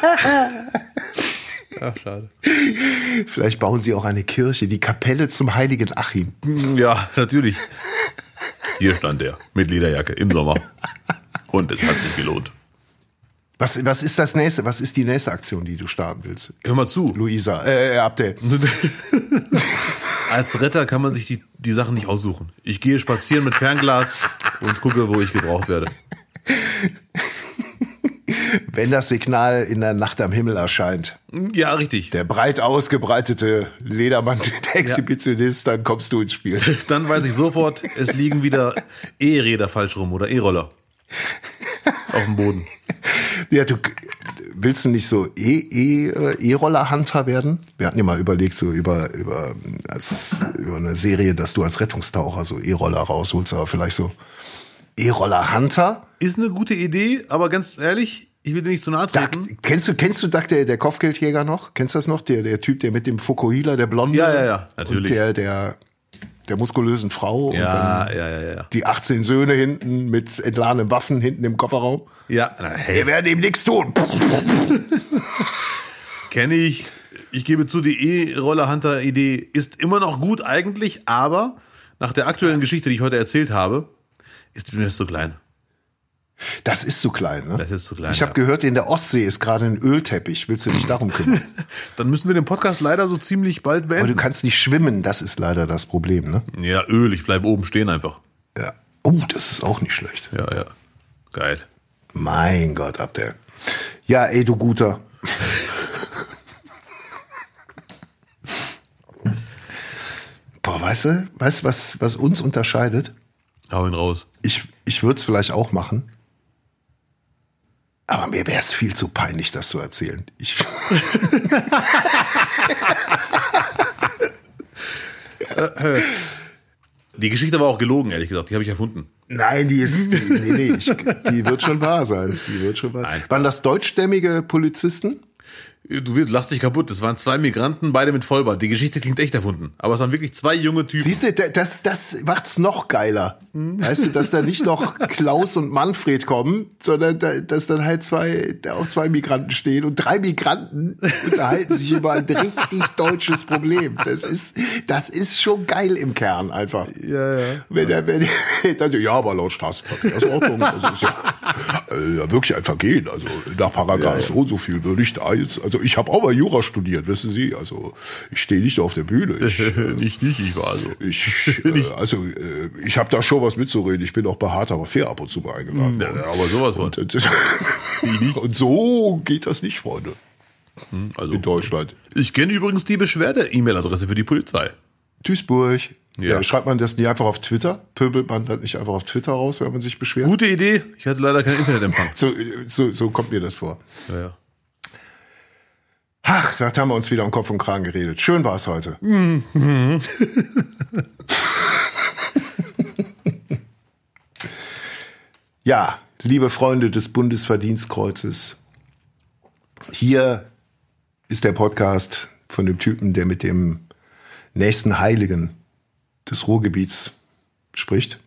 *laughs* Ach, schade. Vielleicht bauen sie auch eine Kirche, die Kapelle zum heiligen Achim. Ja, natürlich. Hier stand er, mit Lederjacke, im Sommer. Und es hat sich gelohnt. Was, was ist das nächste? Was ist die nächste Aktion, die du starten willst? Hör mal zu. Luisa, äh, Abdel. *laughs* Als Retter kann man sich die, die Sachen nicht aussuchen. Ich gehe spazieren mit Fernglas und gucke, wo ich gebraucht werde. *laughs* Wenn das Signal in der Nacht am Himmel erscheint, Ja, richtig. der breit ausgebreitete Ledermann, der Exhibitionist, dann kommst du ins Spiel. *laughs* Dann weiß ich sofort, es liegen wieder E-Räder falsch rum oder E-Roller. Auf dem Boden. Ja, du willst du nicht so E- E- äh, E-Roller-Hunter werden? Wir hatten ja mal überlegt, so über, über, als, über eine Serie, dass du als Rettungstaucher so E-Roller rausholst, aber vielleicht so E-Roller-Hunter. Ist eine gute Idee, aber ganz ehrlich, ich will dir nicht zu nahe Duck, treten. kennst du, kennst du Duck, der, der Kopfgeldjäger noch? Kennst du das noch? Der, der Typ, der mit dem Fukuhila, der Blonde. Ja, ja, ja, natürlich. Und der, der, der muskulösen Frau. Und Ja, dann ja, ja, ja. die 18 Söhne hinten mit entladenen Waffen hinten im Kofferraum. Ja, na, hey, Wir werden ihm nichts tun. *laughs* kenne ich. Ich gebe zu, die E-Roller-Hunter-Idee ist immer noch gut eigentlich, aber nach der aktuellen Geschichte, die ich heute erzählt habe, ist mir das zu klein. Das ist zu klein, ne? Das ist zu klein, Ich habe ja. gehört, in der Ostsee ist gerade ein Ölteppich. Willst du dich darum kümmern? *laughs* Dann müssen wir den Podcast leider so ziemlich bald Aber du beenden. kannst nicht schwimmen, das ist leider das Problem, ne? Ja, Öl, ich bleibe oben stehen einfach. Ja. Oh, das ist auch nicht schlecht. Ja, ja. Geil. Mein Gott, Abdel. Ja, ey, du Guter. *laughs* Boah, weißt du, weißt du, was, was uns unterscheidet? Hau ihn raus. Ich, ich würde es vielleicht auch machen. Aber mir wäre es viel zu peinlich, das zu erzählen. Ich, *laughs* Die Geschichte war auch gelogen, ehrlich gesagt. Die habe ich erfunden. Nein, die ist, die, nee, nee, ich, die wird schon wahr sein. Die wird schon wahr. Nein. Waren das deutschstämmige Polizisten? Du wirst- lachst dich kaputt. Das waren zwei Migranten, beide mit Vollbart. Die Geschichte klingt echt erfunden. Aber es waren wirklich zwei junge Typen. Siehst du, da- das, das macht's noch geiler. Weißt du, dass da nicht noch *laughs* Klaus und Manfred kommen, sondern da, dass dann halt zwei, da auch zwei Migranten stehen und drei Migranten unterhalten sich über ein richtig deutsches Problem. Das ist, das ist schon geil im Kern einfach. Ja, ja. Wenn er, wenn er, dann, ja, aber laut Straßenverkehrsordnung, das ist ja, äh, ja wirklich ein Vergehen. Also nach Paragraph so und so viel würde ich da jetzt, also ich habe auch mal Jura studiert, wissen Sie, also ich stehe nicht auf der Bühne. Ich, *laughs* äh, nicht, nicht, ich war so. ich, *laughs* äh, also äh, ich habe da schon was mitzureden. Ich bin auch bei Hart, aber fair ab und zu mal eingeladen. Ja, aber sowas von. Und, *laughs* äh, und so geht das nicht, Freunde, Also, in Deutschland. ich kenne übrigens die Beschwerde-E-Mail-Adresse für die Polizei. Duisburg. Ja. Ja. schreibt man das nicht einfach auf Twitter? Pöbelt man das nicht einfach auf Twitter raus, wenn man sich beschwert? Gute Idee. Ich hatte leider keinen Internetempfang. So, so, so kommt mir das vor. Ja, ja. Ach, da haben wir uns wieder um Kopf und Kragen geredet. Schön war es heute. *laughs* ja, liebe Freunde des Bundesverdienstkreuzes, hier ist der Podcast von dem Typen, der mit dem nächsten Heiligen des Ruhrgebiets spricht.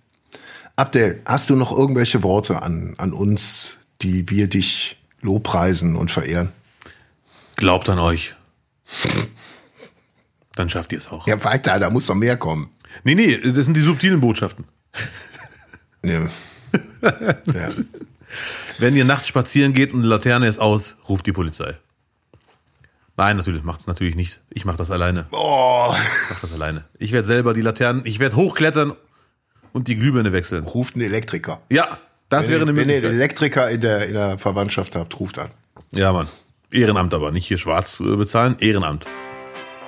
Abdel, hast du noch irgendwelche Worte an, an uns, die wir dich lobpreisen und verehren? Glaubt an euch. Dann schafft ihr es auch. Ja, weiter, da muss noch mehr kommen. Nee, nee, das sind die subtilen Botschaften. Ja. *laughs* ja. Wenn ihr nachts spazieren geht und die Laterne ist aus, ruft die Polizei. Nein, natürlich macht's natürlich nicht. Ich mache das alleine. Oh, Ich mach das alleine. Ich werde selber die Laternen, ich werde hochklettern und die Glühbirne wechseln. ruft einen Elektriker. Ja, das wäre eine wenn ihr einen Möglichkeit. Elektriker in der, in der Verwandtschaft habt, ruft an. Ja, Mann. Ehrenamt aber, nicht hier schwarz äh, bezahlen, Ehrenamt.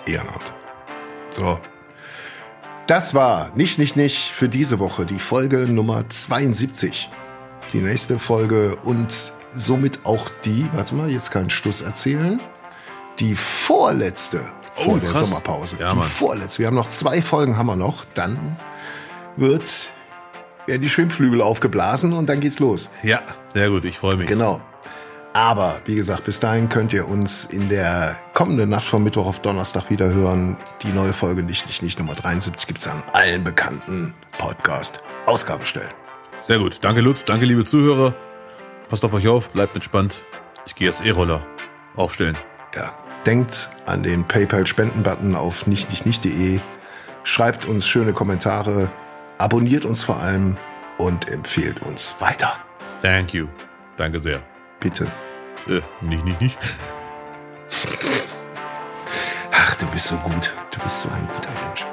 Ehrenamt. So. Das war nicht, nicht, nicht für diese Woche die Folge Nummer 72. Die nächste Folge und somit auch die, warte mal, jetzt ich Schluss erzählen, die vorletzte vor Oh, der krass. Sommerpause. Ja, die Mann. vorletzte. Wir haben noch zwei Folgen haben wir noch. Dann wird, werden die Schwimmflügel aufgeblasen und dann geht's los. Ja, sehr gut, ich freue mich. Genau. Aber wie gesagt, bis dahin könnt ihr uns in der kommenden Nacht von Mittwoch auf Donnerstag wieder hören. Die neue Folge nicht, nicht, nicht Nummer 73 gibt's an allen bekannten Podcast-Ausgabestellen. Sehr gut. Danke, Lutz. Danke, liebe Zuhörer. Passt auf euch auf, bleibt entspannt. Ich gehe jetzt E-Roller aufstellen. Ja. Denkt an den PayPal-Spenden-Button auf nicht, nicht, nicht.de. Schreibt uns schöne Kommentare. Abonniert uns vor allem und empfehlt uns weiter. Thank you. Danke sehr. Bitte. Äh, nicht, nicht, nicht. Ach, du bist so gut. Du bist so ein guter Mensch.